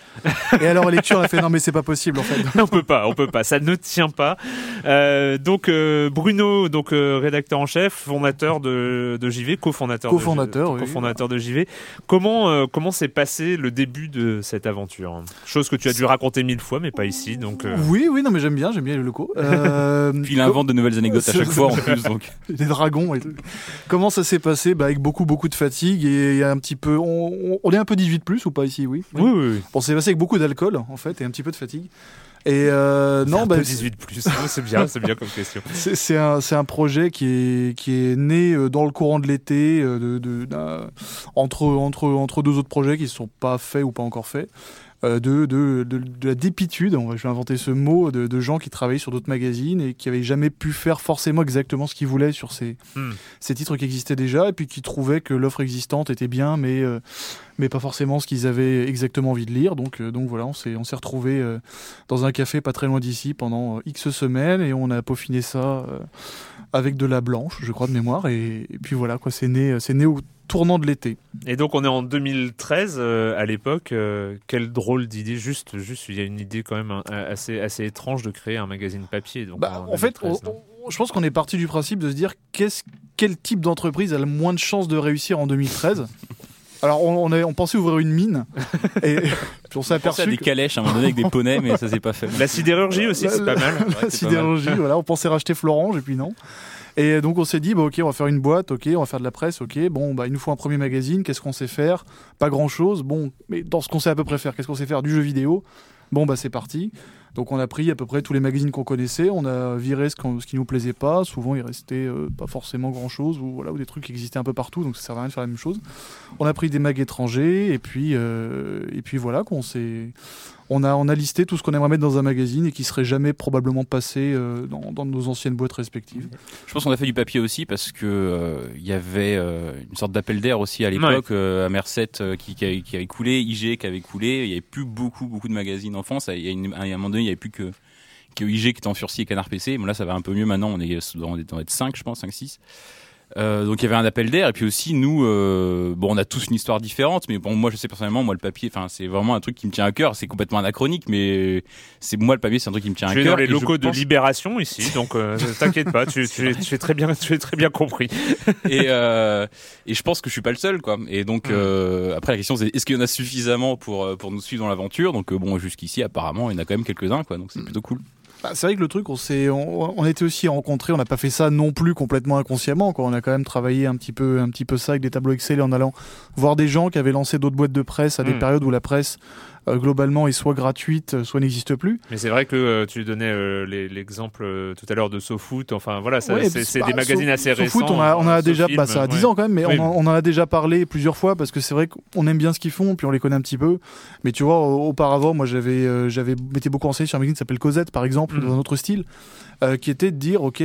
et alors, à lecture, on a fait non, mais c'est pas possible en fait. on peut pas, on peut pas. Ça ne tient pas. Euh, donc, euh, Bruno, donc euh, rédacteur en chef, fondateur de, de JV, cofondateur. Cofondateur, de, cofondateur de JV. Comment euh, comment s'est passé le début de cette aventure? Chose que tu as dû raconter mille fois, mais pas ici. Donc. Oui, oui, non, mais j'aime bien, j'aime bien les locaux. Euh, Puis il invente de nouvelles anecdotes à chaque fois en plus. Donc. des dragons et tout. Comment ça s'est passé? Bah, Avec beaucoup, beaucoup de fatigue et un petit peu. On, on- on est un peu 18 plus ou pas ici? Oui. Oui, oui, oui. Bon, c'est passé avec beaucoup d'alcool en fait et un petit peu de fatigue. Et euh, non, Un bah, peu 18 plus. Ouais, c'est bien, c'est bien comme question. c'est un, un projet qui est, qui est né euh, dans le courant de l'été, euh, de, entre, entre, entre deux autres projets qui ne sont pas faits ou pas encore faits. Euh, De, de, de, de la dépitude, je vais inventer ce mot, de, de gens qui travaillaient sur d'autres magazines et qui avaient jamais pu faire forcément exactement ce qu'ils voulaient sur ces, Hmm. ces titres qui existaient déjà et puis qui trouvaient que l'offre existante était bien mais, euh, mais pas forcément ce qu'ils avaient exactement envie de lire. Donc, euh, donc voilà, on s'est, on s'est retrouvés euh, dans un café pas très loin d'ici pendant X semaines et on a peaufiné ça avec de la blanche, je crois, de mémoire. Et, et puis voilà, quoi, c'est né, c'est né au tournant de l'été. Et donc on est en 2013 euh, à l'époque. euh, quelle drôle d'idée. Juste, juste, il y a une idée quand même hein, assez, assez étrange de créer un magazine papier. Donc Bah, en fait, 2013, on- non on- je pense qu'on est parti du principe de se dire qu'est-ce, quel type d'entreprise a le moins de chances de réussir en 2013 Alors on, on, a- on pensait ouvrir une mine et puis on s'est On pensait à aperçu des calèches à un moment donné avec des poneys, mais ça s'est pas fait. la sidérurgie aussi, c'est pas mal. Ouais, la c'est pas mal. sidérurgie, voilà, on pensait racheter Florange et puis non. Et donc on s'est dit, bah, ok, on va faire une boîte, ok, on va faire de la presse, ok, bon, bah, il nous faut un premier magazine, qu'est-ce qu'on sait faire? Pas grand-chose, bon, mais dans ce qu'on sait à peu près faire, qu'est-ce qu'on sait faire? Du jeu vidéo Bon, bah c'est parti. Donc on a pris à peu près tous les magazines qu'on connaissait, on a viré ce, qu'on- ce qui nous plaisait pas, souvent il restait euh, pas forcément grand-chose, ou, voilà, ou des trucs qui existaient un peu partout, donc ça servait à rien de faire la même chose. On a pris des mags étrangers, et puis, euh, et puis voilà, qu'on s'est... On a, on a listé tout ce qu'on aimerait mettre dans un magazine et qui serait jamais probablement passé euh, dans, dans nos anciennes boîtes respectives. Je pense qu'on a fait du papier aussi parce que euh, il y avait euh, une sorte d'appel d'air aussi à l'époque euh, à Merced euh, qui, qui, avait, qui avait coulé, IG qui avait coulé. Il y avait plus beaucoup beaucoup de magazines en France. Il y a, une, à un moment donné, il y avait plus que que IG qui était en sursis et Canard PC. Bon là, ça va un peu mieux maintenant. On est dans on être 5 je pense, 5 6. Euh, donc il y avait un appel d'air et puis aussi nous euh, bon on a tous une histoire différente mais bon moi je sais personnellement moi le papier enfin c'est vraiment un truc qui me tient à cœur. C'est complètement anachronique mais c'est moi le papier c'est un truc qui me tient à Tu es cœur dans les locaux de pense- Libération ici, donc euh, t'inquiète pas, tu, tu, tu es très bien, tu es très bien compris. et, euh, et je pense que je suis pas le seul quoi. Et donc Mm. euh, après la question c'est est-ce qu'il y en a suffisamment pour euh, pour nous suivre dans l'aventure? Donc bon jusqu'ici apparemment il y en a quand même quelques uns quoi. Donc c'est plutôt cool Bah, c'est vrai que le truc, on s'est, on, on était aussi rencontrés, on n'a pas fait ça non plus complètement inconsciemment. Quoi. On a quand même travaillé un petit peu, un petit peu ça avec des tableaux Excel et en allant voir des gens qui avaient lancé d'autres boîtes de presse à des Mm. périodes où la presse globalement est soit gratuite, euh, soit n'existe plus. Mais c'est vrai que euh, tu donnais euh, l'exemple euh, tout à l'heure de SoFoot. Enfin voilà, Ouais, c'est c'est bah, des magazines So- assez SoFoot, récents. on a, on a euh, déjà, bah, ça a 10 ouais. ans quand même, mais Oui, on, en, on en a déjà parlé plusieurs fois parce que c'est vrai qu'on aime bien ce qu'ils font, puis on les connaît un petit peu. Mais tu vois, au- auparavant, moi j'avais, euh, j'avais m'étais beaucoup renseigné sur un magazine qui s'appelle Cosette, par exemple, Mhm. dans un autre style, euh, qui était de dire, ok.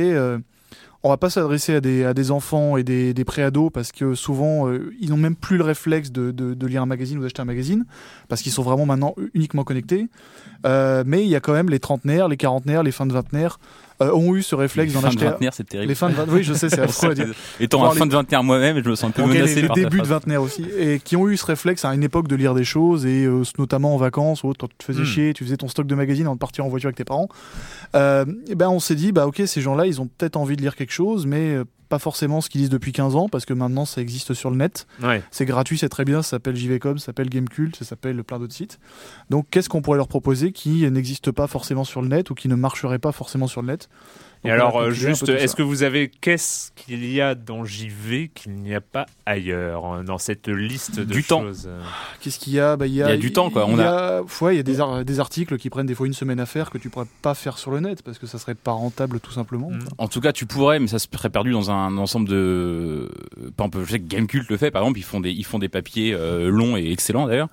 On va pas s'adresser à des, enfants et des, des préados parce que souvent euh, ils n'ont même plus le réflexe de lire un magazine ou d'acheter un magazine parce qu'ils sont vraiment maintenant uniquement connectés. Euh, mais il y a quand même les trentenaires, les quarantenaires, les fins de vingtenaires euh, ont eu ce réflexe Les d'en de acheter. vingtenaire, c'est terrible. Les fins de oui, je sais, c'est affreux à dire. Étant un fin de vingtenaire moi-même, je me sens un peu Ok, les- menacé le par ta début de vingtenaire aussi, et qui ont eu ce réflexe à une époque de lire des choses, et euh, notamment en vacances, ou autre, quand tu te faisais Hmm. chier, tu faisais ton stock de magazines avant de partir en voiture avec tes parents. Euh, et ben on s'est dit, bah ok, ces gens-là, ils ont peut-être envie de lire quelque chose, mais euh, pas forcément ce qu'ils lisent depuis 15 ans, parce que maintenant ça existe sur le net. Ouais. C'est gratuit, c'est très bien, ça s'appelle JVcom, ça s'appelle Gamecult, ça s'appelle plein d'autres sites. Donc qu'est-ce qu'on pourrait leur proposer qui n'existe pas forcément sur le net ou qui ne marcherait pas forcément sur le net? Et alors, a euh, juste, est-ce que vous avez qu'est-ce qu'il y a dans JV qu'il n'y a pas ailleurs hein, dans cette liste de Du temps. choses euh Qu'est-ce qu'il y a? Bah, il y a Il y a du temps, quoi. Il On y a, ouais, il y a des, ar- des articles qui prennent des fois une semaine à faire que tu pourrais pas faire sur le net parce que ça serait pas rentable tout simplement. Mm. En tout cas, tu pourrais, mais ça serait perdu dans un ensemble de. Par exemple, je sais que Gamecult le fait, par exemple, ils font des, ils font des papiers euh, longs et excellents d'ailleurs.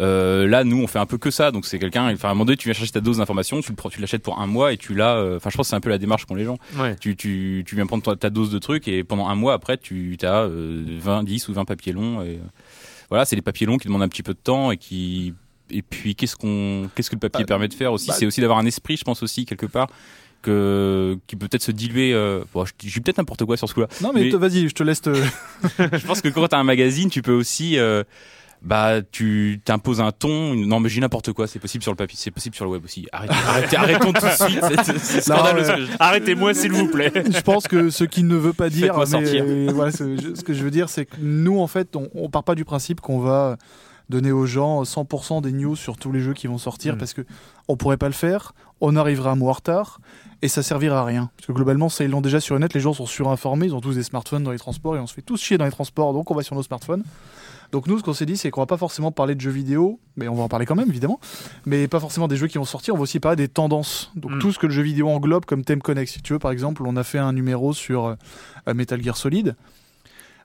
Euh, là, nous, on fait un peu que ça. Donc, c'est quelqu'un. Enfin, à un moment donné, tu viens chercher ta dose d'information, tu le prends- tu l'achètes pour un mois et tu l'as. euh, Enfin, je pense que c'est un peu la démarche qu'ont les gens. Ouais. Tu, tu, tu viens prendre ta, ta dose de trucs et pendant un mois après, tu as euh, 20, 10 ou 20 papiers longs. Et, euh, voilà, c'est des papiers longs qui demandent un petit peu de temps et qui. Et puis, qu'est-ce qu'on, qu'est-ce que le papier Bah, permet de faire aussi? bah, C'est aussi d'avoir un esprit, je pense aussi quelque part que qui peut peut-être se diluer. Euh, bon, dis peut-être n'importe quoi sur ce coup-là. Non mais, Mais- te- vas-y, je te laisse. Te... je pense que quand t'as un magazine, tu peux aussi. euh, bah, tu t'imposes un ton. une- Non, mais j'ai n'importe quoi. C'est possible sur le papier, c'est possible sur le web aussi. Arrêtez, arrêtez, arrêtons tout de suite. C'est- scandaleux. je- Arrêtez-moi, s'il vous plaît. je pense que ce qui ne veut pas dire, mais sortir. euh, voilà, ce que je veux dire, c'est que nous en fait, on, on part pas du principe qu'on va donner aux gens 100% des news sur tous les jeux qui vont sortir Mm. parce que on pourrait pas le faire, on arrivera un mois en retard et ça servira à rien. Parce que globalement, ça ils l'ont déjà sur le net, les gens sont surinformés, ils ont tous des smartphones dans les transports et on se fait tous chier dans les transports, donc on va sur nos smartphones. Donc nous, ce qu'on s'est dit, c'est qu'on va pas forcément parler de jeux vidéo, mais on va en parler quand même, évidemment, mais pas forcément des jeux qui vont sortir, on va aussi parler des tendances. Donc Mm. tout ce que le jeu vidéo englobe comme thème connexe. Si tu veux, par exemple, on a fait un numéro sur euh, Metal Gear Solid.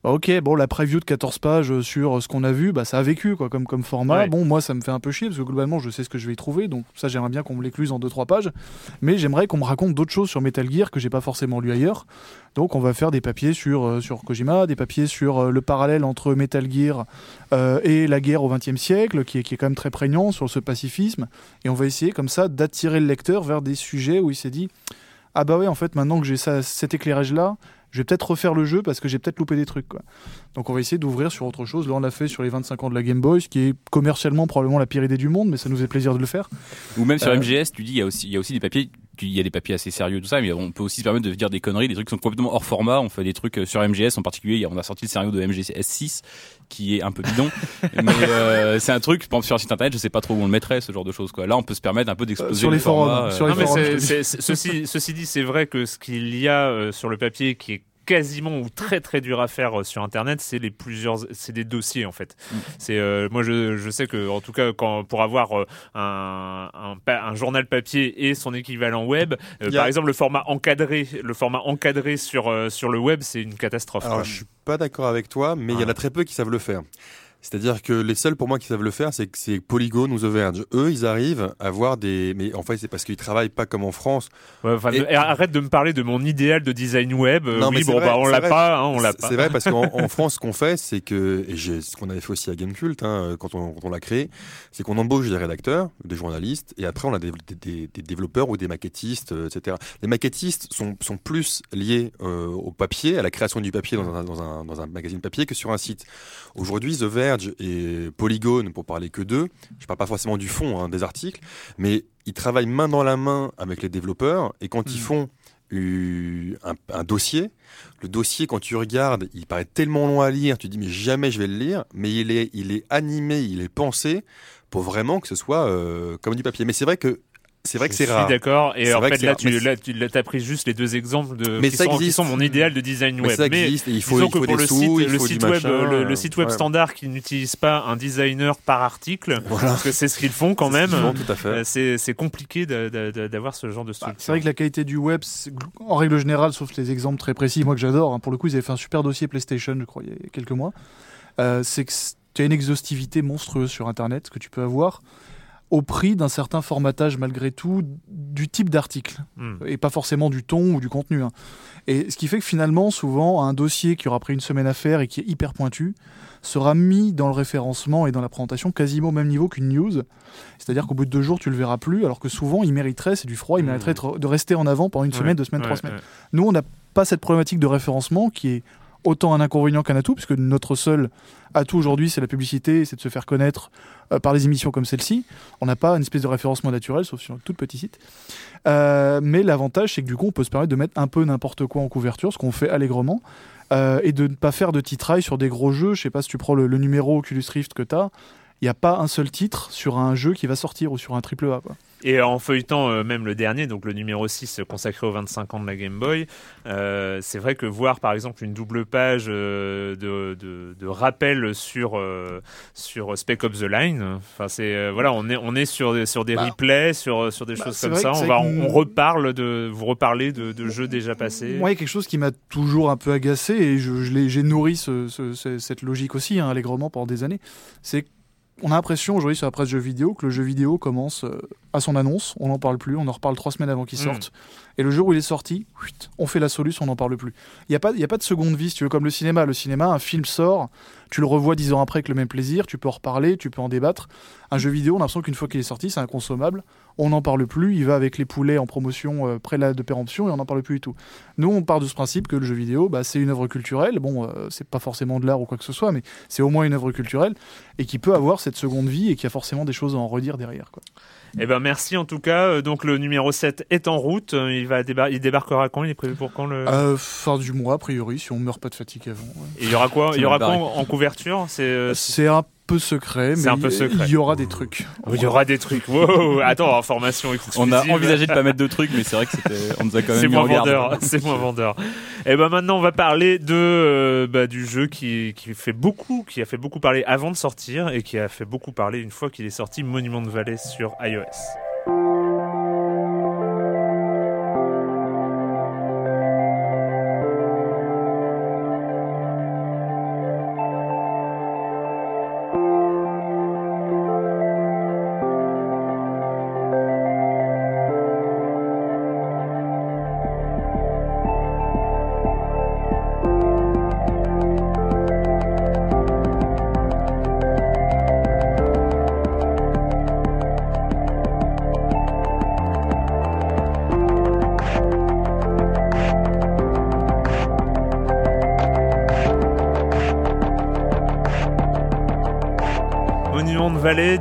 Bah, ok, bon, la preview de 14 pages euh, sur euh, ce qu'on a vu, bah, ça a vécu quoi, comme, comme format. Ouais. Bon, moi, ça me fait un peu chier parce que globalement, je sais ce que je vais y trouver, donc ça, j'aimerais bien qu'on me l'écluse en 2-3 pages. Mais j'aimerais qu'on me raconte d'autres choses sur Metal Gear que j'ai pas forcément lu ailleurs. Donc, on va faire des papiers sur, euh, sur Kojima, des papiers sur euh, le parallèle entre Metal Gear euh, et la guerre au XXe siècle, qui est, qui est quand même très prégnant sur ce pacifisme. Et on va essayer comme ça d'attirer le lecteur vers des sujets où il s'est dit Ah bah ouais, en fait, maintenant que j'ai cet éclairage-là, je vais peut-être refaire le jeu parce que j'ai peut-être loupé des trucs. Quoi. Donc on va essayer d'ouvrir sur autre chose. Là, on l'a fait sur les 25 ans de la Game Boy, ce qui est commercialement probablement la pire idée du monde, mais ça nous fait plaisir de le faire. Ou même sur Euh, MGS, tu dis, il y a aussi, il y a aussi des papiers. Il y a des papiers assez sérieux, tout ça, mais on peut aussi se permettre de dire des conneries, des trucs qui sont complètement hors format. On fait des trucs euh, sur MGS en particulier. il y a- On a sorti le scénario de MGS 6 qui est un peu bidon, mais euh, c'est un truc. Par exemple, sur un site internet, je sais pas trop où on le mettrait, ce genre de choses. Quoi. Là, on peut se permettre un peu d'exploser Euh, sur le les forums, format, euh, sur les Non, forums, ceci, ceci dit, c'est vrai que ce qu'il y a euh, sur le papier qui est quasiment ou très très dur à faire euh, sur internet c'est les plusieurs c'est des dossiers en fait Mm. c'est euh, moi je, je sais que en tout cas quand pour avoir euh, un, un, journal papier et son équivalent web euh, par exemple le format encadré le format encadré sur sur le web c'est une catastrophe Alors, je suis pas d'accord avec toi, mais il y en Ah. a très peu qui savent le faire. C'est-à-dire que les seuls pour moi qui savent le faire, c'est que c'est Polygon ou The Verge. Eux, ils arrivent à voir des. Mais en fait, c'est parce qu'ils travaillent pas comme en France. Ouais, enfin, Et- ne- arrête de me parler de mon idéal de design web Non, mais oui bon vrai, bah on c'est l'a pas hein, on l'a C'est- pas C'est vrai parce qu'en en France, ce qu'on fait, c'est que, et ce qu'on avait fait aussi à Gamecult, hein, quand on, on l'a créé, c'est qu'on embauche des rédacteurs, des journalistes, et après on a des, des- des- des développeurs ou des maquettistes, euh, etc. Les maquettistes sont, sont plus liés euh, au papier, à la création du papier dans un, dans, un, dans un magazine papier que sur un site. Aujourd'hui, The Verge et Polygon, pour parler que d'eux, je parle pas forcément du fond hein, des articles, mais ils travaillent main dans la main avec les développeurs, et quand ils Mm. font un dossier. Le dossier, quand tu regardes, il paraît tellement long à lire, tu dis mais jamais je vais le lire, mais il est, il est animé, il est pensé pour vraiment que ce soit euh, comme du papier. Mais c'est vrai que C'est vrai que Je c'est suis rare. d'accord. Et en fait, là, tu là, tu là, t'as pris juste les deux exemples de Mais qui, ça sont, qui existe. sont mon idéal de design Mais web. ça Mais existe et il faut, il que pour des le sous, site, il le faut du site web, machin, le, le euh, site web ouais. standard qui n'utilise pas un designer par article, Voilà. parce que c'est ce qu'ils font quand C'est ce même. qu'ils font, tout à fait. euh, C'est compliqué d'avoir ce genre de Bah, structure. c'est vrai que la qualité du web, en règle générale, sauf les exemples très précis, moi que j'adore, hein, pour le coup, ils avaient fait un super dossier PlayStation, je crois, il y a quelques mois. Euh, c'est que tu as une exhaustivité monstrueuse sur Internet que tu peux avoir au prix d'un certain formatage malgré tout du type d'article Hmm. et pas forcément du ton ou du contenu. hein. Et ce qui fait que finalement, souvent, un dossier qui aura pris une semaine à faire et qui est hyper pointu sera mis dans le référencement et dans la présentation quasiment au même niveau qu'une news. C'est-à-dire qu'au bout de deux jours, tu le verras plus, alors que souvent, il mériterait, c'est du froid, il mériterait de de rester en avant pendant une Ouais, semaine, deux semaines, ouais, trois semaines. ouais. Nous, on n'a pas cette problématique de référencement qui est autant un inconvénient qu'un atout, puisque notre seul atout aujourd'hui, c'est la publicité, c'est de se faire connaître euh, par les émissions comme celle-ci. On n'a pas une espèce de référencement naturel, sauf sur un tout petit site. Euh, mais l'avantage, c'est que du coup, on peut se permettre de mettre un peu n'importe quoi en couverture, ce qu'on fait allègrement, euh, et de ne pas faire de titrail sur des gros jeux. Je sais pas si tu prends le, numéro Oculus Rift que tu as, il n'y a pas un seul titre sur un jeu qui va sortir ou sur un triple A. Et en feuilletant euh, même le dernier, donc le numéro 6 euh, consacré aux 25 ans de la Game Boy, euh, c'est vrai que voir par exemple une double page euh, de, de, de rappel sur, sur Spec Ops The Line, enfin c'est voilà, on est, on est sur, des- sur des Bah, replays, sur, sur des bah, choses comme ça. On, va, on, on reparle de, vous reparlez de, de jeux déjà passés. Moi, il y a quelque chose qui m'a toujours un peu agacé et je, je j'ai nourri ce- ce- ce- cette logique aussi hein, allègrement pendant des années. C'est qu'on a l'impression aujourd'hui sur la presse jeux vidéo que le jeu vidéo commence euh, à son annonce, on n'en parle plus, on en reparle trois semaines avant qu'il Mm. sorte. Et le jour où il est sorti, on fait la solution, on n'en parle plus. Il n'y a, pas- il y a pas de seconde vie, si tu veux, comme le cinéma. Le cinéma, un film sort, tu le revois dix ans après avec le même plaisir, tu peux en reparler, tu peux en débattre. Un jeu vidéo, on a l'impression qu'une fois qu'il est sorti, c'est inconsommable, on n'en parle plus, il va avec les poulets en promotion euh, près de péremption et on n'en parle plus du tout. Nous, on part de ce principe que le jeu vidéo, bah, c'est une œuvre culturelle. Bon, euh, c'est pas forcément de l'art ou quoi que ce soit, mais c'est au moins une œuvre culturelle et qui peut avoir cette seconde vie et qui a forcément des choses à en redire derrière. Eh ben merci en tout cas. Euh, Donc le numéro 7 est en route. Euh, Il, va débar- il débarquera quand? Il est prévu pour quand le... Euh, fin du mois, a priori, si on meurt pas de fatigue avant. ouais. Et il y aura quoi? Il y aura quoi en, en couverture? C'est euh, C'est un peu secret, C'est mais un peu il- secret. il y aura des trucs. il y aura des trucs. Wow, attends, information exclusive. On a envisagé de pas mettre de trucs, mais c'est vrai que c'était, on nous a quand même C'est mis en moins vendeur, c'est moins vendeur. Et ben maintenant on va parler de euh, bah, du jeu qui, qui fait beaucoup, qui a fait beaucoup parler avant de sortir et qui a fait beaucoup parler une fois qu'il est sorti, Monument de Valley sur iOS.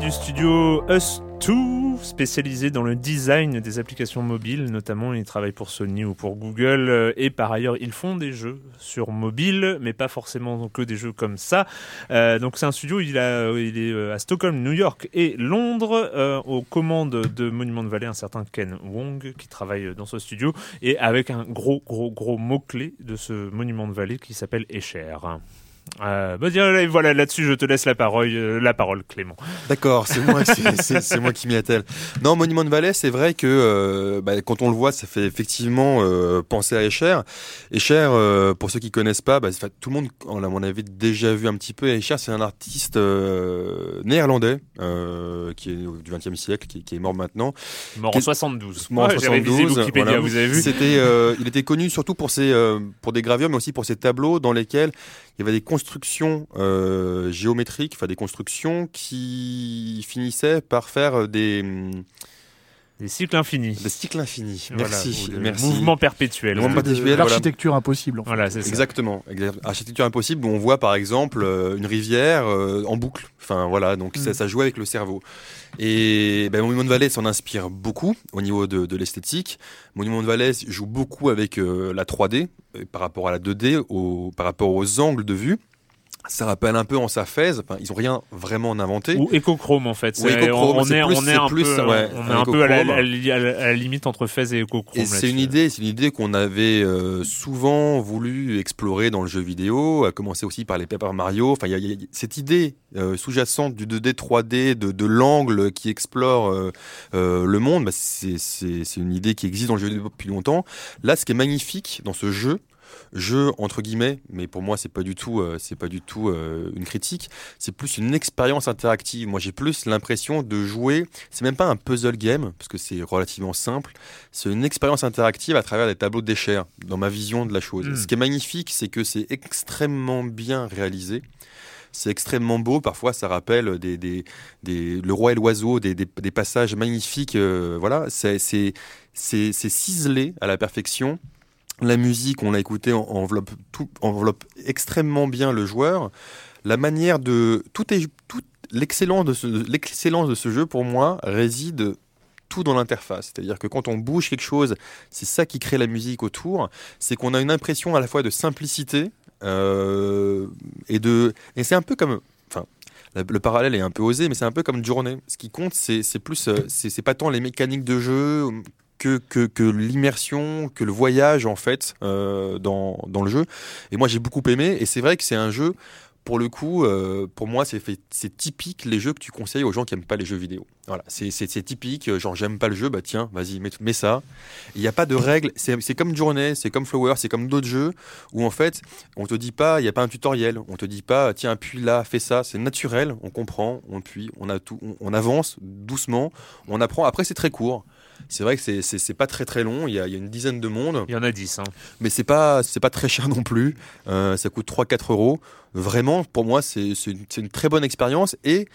Du studio Us2, spécialisé dans le design des applications mobiles, notamment ils travaillent pour Sony ou pour Google, et par ailleurs ils font des jeux sur mobile, mais pas forcément que des jeux comme ça. Euh, donc c'est un studio, il, est euh, à Stockholm, New York et Londres, euh, aux commandes de Monument de Valley, un certain Ken Wong qui travaille dans ce studio, et avec un gros gros gros mot-clé de ce Monument de Valley qui s'appelle Escher. Euh, bah, voilà, là-dessus, je te laisse la parole, euh, la parole, Clément. D'accord, c'est moi, c'est- moi qui m'y attelle. Non, Monument de Valley, c'est vrai que euh, bah, quand on le voit, ça fait effectivement euh, penser à Escher. Escher, pour ceux qui connaissent pas, bah, tout le monde, on, on avait déjà vu un petit peu. Escher, c'est un artiste néerlandais qui est du XXe siècle, qui, qui est mort maintenant. Mort en Quel- 72. Mort en Ouais, J'ai révisé 72, Wikipédia, voilà. vous avez vu C'était, euh, il était connu surtout pour ses, pour des gravures, mais aussi pour ses tableaux dans lesquels il y avait des constructions euh, géométriques, enfin des constructions qui finissaient par faire des, hum, Des cycles infinis. des cycles infinis. Voilà, merci, des merci. Mouvement Voilà. perpétuel, voilà. L'architecture impossible. en fait. Voilà, c'est ça. Exactement. Exact- Architecture impossible où on voit par exemple euh, une rivière euh, en boucle. Enfin voilà, donc ça, Mm. ça joue avec le cerveau. Et ben, Monument de Valley s'en inspire beaucoup au niveau de, de l'esthétique. Monument de Valley joue beaucoup avec euh, la 3D euh, par rapport à la 2D, au, par rapport aux angles de vue. Ça rappelle un peu en sa phase. Enfin, ils ont rien vraiment inventé. Ou Echochrome en fait. Echochrome, on c'est est, plus- on est un plus, peu, ouais, on est un peu à la, Echochrome. à la- à la- à la limite entre Fez et Echochrome. Et c'est une idée, c'est une idée qu'on avait euh, souvent voulu explorer dans le jeu vidéo, à commencer aussi par les Paper Mario. Enfin, il y y a cette idée euh, sous-jacente du 2D, 3D, de, de l'angle qui explore euh, euh, le monde. Bah, c'est une idée qui existe dans le jeu vidéo depuis longtemps. Là, ce qui est magnifique dans ce jeu, jeu entre guillemets, mais pour moi c'est pas du tout, euh, c'est pas du tout euh, une critique. C'est plus une expérience interactive. Moi, j'ai plus l'impression de jouer. C'est même pas un puzzle game parce que c'est relativement simple. C'est une expérience interactive à travers des tableaux de déchets, dans ma vision de la chose. Mm. Ce qui est magnifique, c'est que c'est extrêmement bien réalisé. C'est extrêmement beau. Parfois, ça rappelle des, des, des- le roi et l'oiseau, des, passages magnifiques. euh, voilà, c'est ciselé à la perfection. La musique, on l'a écouté, en- enveloppe tout, enveloppe extrêmement bien le joueur. La manière de tout tout l'excellence de ce de ce jeu pour moi réside tout dans l'interface. C'est-à-dire que quand on bouge quelque chose, c'est ça qui crée la musique autour. C'est qu'on a une impression à la fois de simplicité euh, et de et c'est un peu comme enfin le parallèle est un peu osé, mais c'est un peu comme journée. Ce qui compte, c'est plus, euh, c'est pas tant les mécaniques de jeu que, l'immersion, que le voyage en fait euh, dans, le jeu. Et moi, j'ai beaucoup aimé. Et c'est vrai que c'est un jeu. Pour le coup, euh, pour moi, c'est typique les jeux que tu conseilles aux gens qui aiment pas les jeux vidéo. Voilà, c'est typique. euh, Genre, j'aime pas le jeu, bah tiens, vas-y, mets, ça. Il n'y a pas de règles. C'est comme Journée, c'est comme Flower, c'est comme d'autres jeux où en fait, on te dit pas, il n'y a pas un tutoriel. On te dit pas, tiens, appuie là, fais ça. C'est naturel. On comprend, on appuie, on avance doucement, on apprend. Après, c'est très court. C'est vrai que c'est- c'est c'est pas très très long. Il y a, il y a une dizaine de mondes, Il y en a 10. Hein. mais c'est pas c'est pas très cher non plus. Euh, ça coûte 3-4 euros. Vraiment, pour moi, c'est c'est une, c'est une très bonne expérience et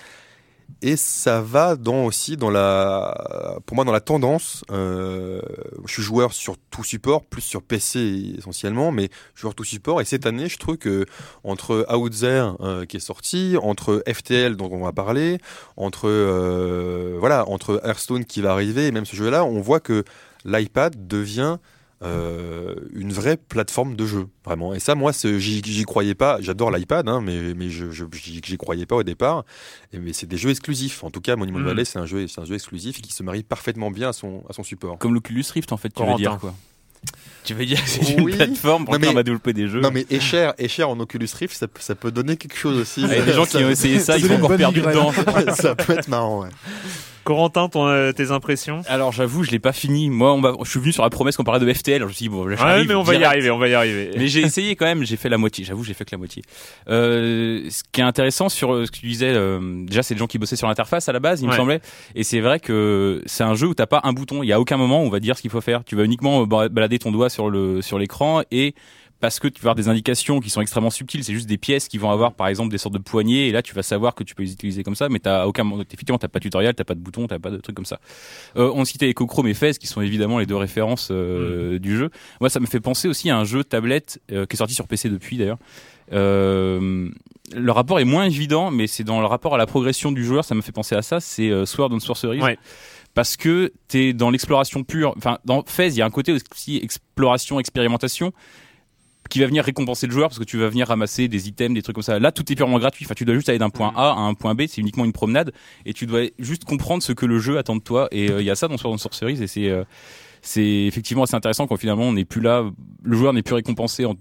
et ça va dans aussi dans la pour moi dans la tendance. euh, je suis joueur sur tout support, plus sur PC essentiellement, mais joueur tout support. Et cette année, je trouve que entre Outzer euh, qui est sorti, entre FTL dont on va parler, entre euh, voilà entre Hearthstone qui va arriver et même ce jeu-là, on voit que l'iPad devient euh, une vraie plateforme de jeu, vraiment. Et ça, moi, j'y croyais pas. J'adore l'iPad, hein, mais, mais je je- j'y croyais pas au départ. Et, mais c'est des jeux exclusifs. En tout cas, Monument. Valley, c'est un jeu, c'est un jeu exclusif qui se marie parfaitement bien à son, à son support. Comme l'Oculus Rift, en fait, tu veux dire quoi Tu veux dire que c'est Oui. une plateforme pour laquelle mais- on va développer des jeux Non, mais et cher, et cher en Oculus Rift, ça, peut- ça peut donner quelque chose aussi. Il y a des gens qui ont essayé ça, ils une encore perdus migraine. dedans. ça peut être marrant, ouais. Corentin, ton, euh, tes impressions Alors j'avoue, je l'ai pas fini. Moi, on va- je suis venu sur la promesse qu'on parlait de FTL. Alors, je me suis dit bon, là, Ouais, mais on va y arriver, on va y arriver. Mais j'ai essayé quand même, j'ai fait la moitié. J'avoue, j'ai fait que la moitié. Euh, ce qui est intéressant sur euh, ce que tu disais, euh, déjà c'est des gens qui bossaient sur l'interface à la base, il me semblait. Et c'est vrai que c'est un jeu où t'as pas un bouton. Il y a aucun moment où on va dire ce qu'il faut faire. Tu vas uniquement ba- balader ton doigt sur le sur l'écran et parce que tu vas avoir des indications qui sont extrêmement subtiles, c'est juste des pièces qui vont avoir par exemple des sortes de poignées et là tu vas savoir que tu peux les utiliser comme ça, mais t'as aucun. Effectivement, t'as pas de tutoriel, t'as pas de bouton, t'as pas de trucs comme ça. Euh, on citait EcoChrome et Fez qui sont évidemment les deux références euh, du jeu. Moi, ça me fait penser aussi à un jeu tablette euh, qui est sorti sur PC depuis d'ailleurs. Euh, le rapport est moins évident, mais c'est dans le rapport à la progression du joueur, ça me fait penser à ça. C'est Sword and Sorcery. Ouais. Parce que t'es dans l'exploration pure. Enfin, dans Fez, il y a un côté aussi exploration, expérimentation qui va venir récompenser le joueur parce que tu vas venir ramasser des items, des trucs comme ça. Là, tout est purement gratuit. Enfin, tu dois juste aller d'un point A à un point B. C'est uniquement une promenade et tu dois juste comprendre ce que le jeu attend de toi. Et euh, il y a ça dans Sword and Sorcery et c'est euh, c'est effectivement assez intéressant quand finalement on n'est plus là, le joueur n'est plus récompensé en-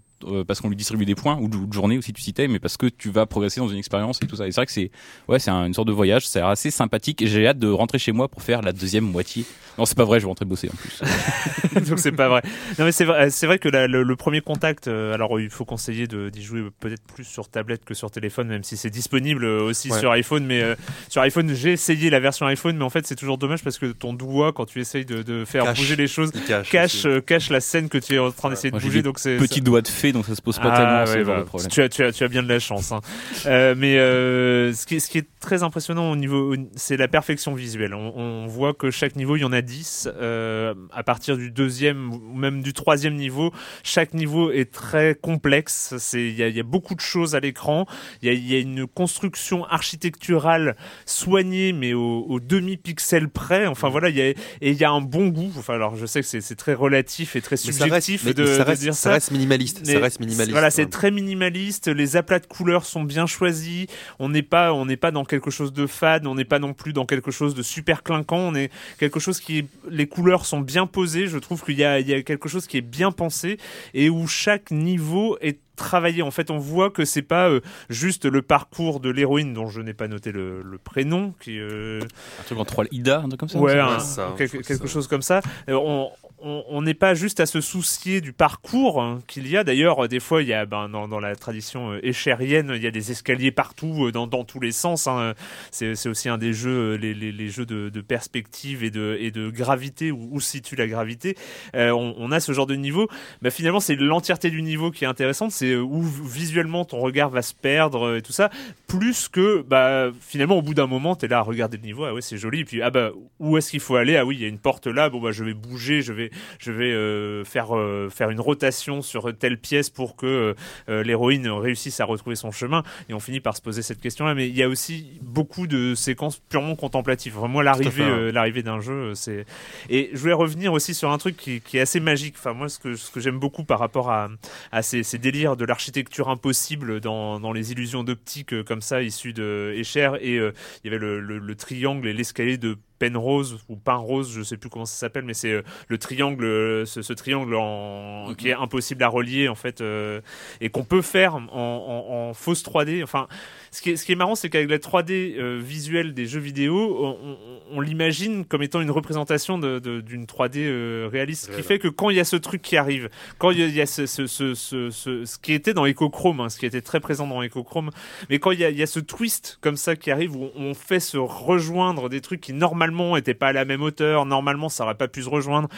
parce qu'on lui distribue des points ou de, ou de journée aussi tu citais, mais parce que tu vas progresser dans une expérience et tout ça. Et c'est vrai que c'est ouais, c'est un- une sorte de voyage, c'est assez sympathique. Et j'ai hâte de rentrer chez moi pour faire la deuxième moitié. Non, c'est pas vrai, je vais rentrer bosser en plus. Donc c'est pas vrai. Non mais c'est vrai, c'est vrai que la- le, le premier contact, euh, alors il faut conseiller de- d'y jouer peut-être plus sur tablette que sur téléphone, même si c'est disponible euh, aussi Ouais. sur iPhone. Mais euh, sur iPhone, j'ai essayé la version iPhone, mais en fait c'est toujours dommage parce que ton doigt, quand tu essayes de, de faire Cache. bouger les choses, Il cache. cache euh, la scène que tu es en train d'essayer de bouger. Donc c'est Petit doigt de fée, donc ça se pose pas ah, tellement ouais, ce genre bah, de problème. tu, as, tu, as, tu as bien de la chance. Hein. Euh, mais euh, ce, qui, est- ce qui est très impressionnant au niveau, c'est la perfection visuelle. On, on voit que chaque niveau, il y en a 10. Euh, à partir du deuxième ou même du troisième niveau, chaque niveau est très complexe. C'est Il y a, il y a beaucoup de choses à l'écran. Il y a, il y a une construction architecturale soignée, mais au, au demi-pixel près. Enfin voilà, il y a, et il y a un bon goût. Enfin alors je sais que c'est c'est très relatif et très Mais ça reste, subjectif mais de, reste, dire ça ça. reste minimaliste. Mais ça reste minimaliste. Voilà, c'est très minimaliste. Les aplats de couleurs sont bien choisis. On n'est pas, on n'est pas dans quelque chose de fade. On n'est pas non plus dans quelque chose de super clinquant. On est quelque chose qui, est- les couleurs sont bien posées. Je trouve qu'il y a, il y a quelque chose qui est bien pensé et où chaque niveau est travaillé. En fait, on voit que c'est pas euh, juste le parcours de l'héroïne dont je n'ai pas noté le, le prénom, qui euh, Un truc en 3 Ida, un truc comme ça. ouais, un- ça quelque, quelque ça. chose comme ça. Euh, on on- n'est pas juste à se soucier du parcours hein, qu'il y a. D'ailleurs, des fois, il y a ben, dans, la tradition euh, échérienne, il y a des escaliers partout, euh, dans, tous les sens. hein. C'est aussi un des jeux, euh, les, jeux de, perspective et de, gravité, où, où situe la gravité. On, a ce genre de niveau. Mais finalement, c'est l'entièreté du niveau qui est intéressante. C'est où visuellement ton regard va se perdre et tout ça. Plus que, bah, finalement, au bout d'un moment, t'es là à regarder le niveau. Ah ouais, c'est joli. Et puis, ah bah, où est-ce qu'il faut aller? Ah oui, il y a une porte là. Bon, bah, je vais bouger, je vais, je vais euh, faire, euh, faire une rotation sur telle pièce pour que euh, l'héroïne réussisse à retrouver son chemin. Et on finit par se poser cette question-là. Mais il y a aussi beaucoup de séquences purement contemplatives. Enfin, moi, l'arrivée, l'arrivée d'un jeu, c'est. Et je voulais revenir aussi sur un truc qui, qui est assez magique. Enfin, moi, ce que, ce que j'aime beaucoup par rapport à, à ces, ces délires de l'architecture impossible dans, dans les illusions d'optique comme ça, issues de Escher. Et il y avait le, le- le triangle et l'escalier de Penrose ou Pinrose, je sais plus comment ça s'appelle, mais c'est euh, le triangle, euh, ce, ce triangle en, qui est impossible à relier en fait, euh, et qu'on peut faire en, en- en fausse 3D. Enfin, ce qui est, ce qui est marrant, c'est qu'avec la 3D euh, visuelle des jeux vidéo, on, on- on l'imagine comme étant une représentation de- de- d'une 3D euh, réaliste, ce qui fait que quand il y a ce truc qui arrive, quand il y a, ce, ce, ce, ce, ce- ce qui était dans Echochrome, hein, ce qui était très présent dans Echochrome, mais quand il y a, il y a ce twist comme ça qui arrive où on fait se rejoindre des trucs qui normalement étaient pas à la même hauteur, normalement ça aurait pas pu se rejoindre,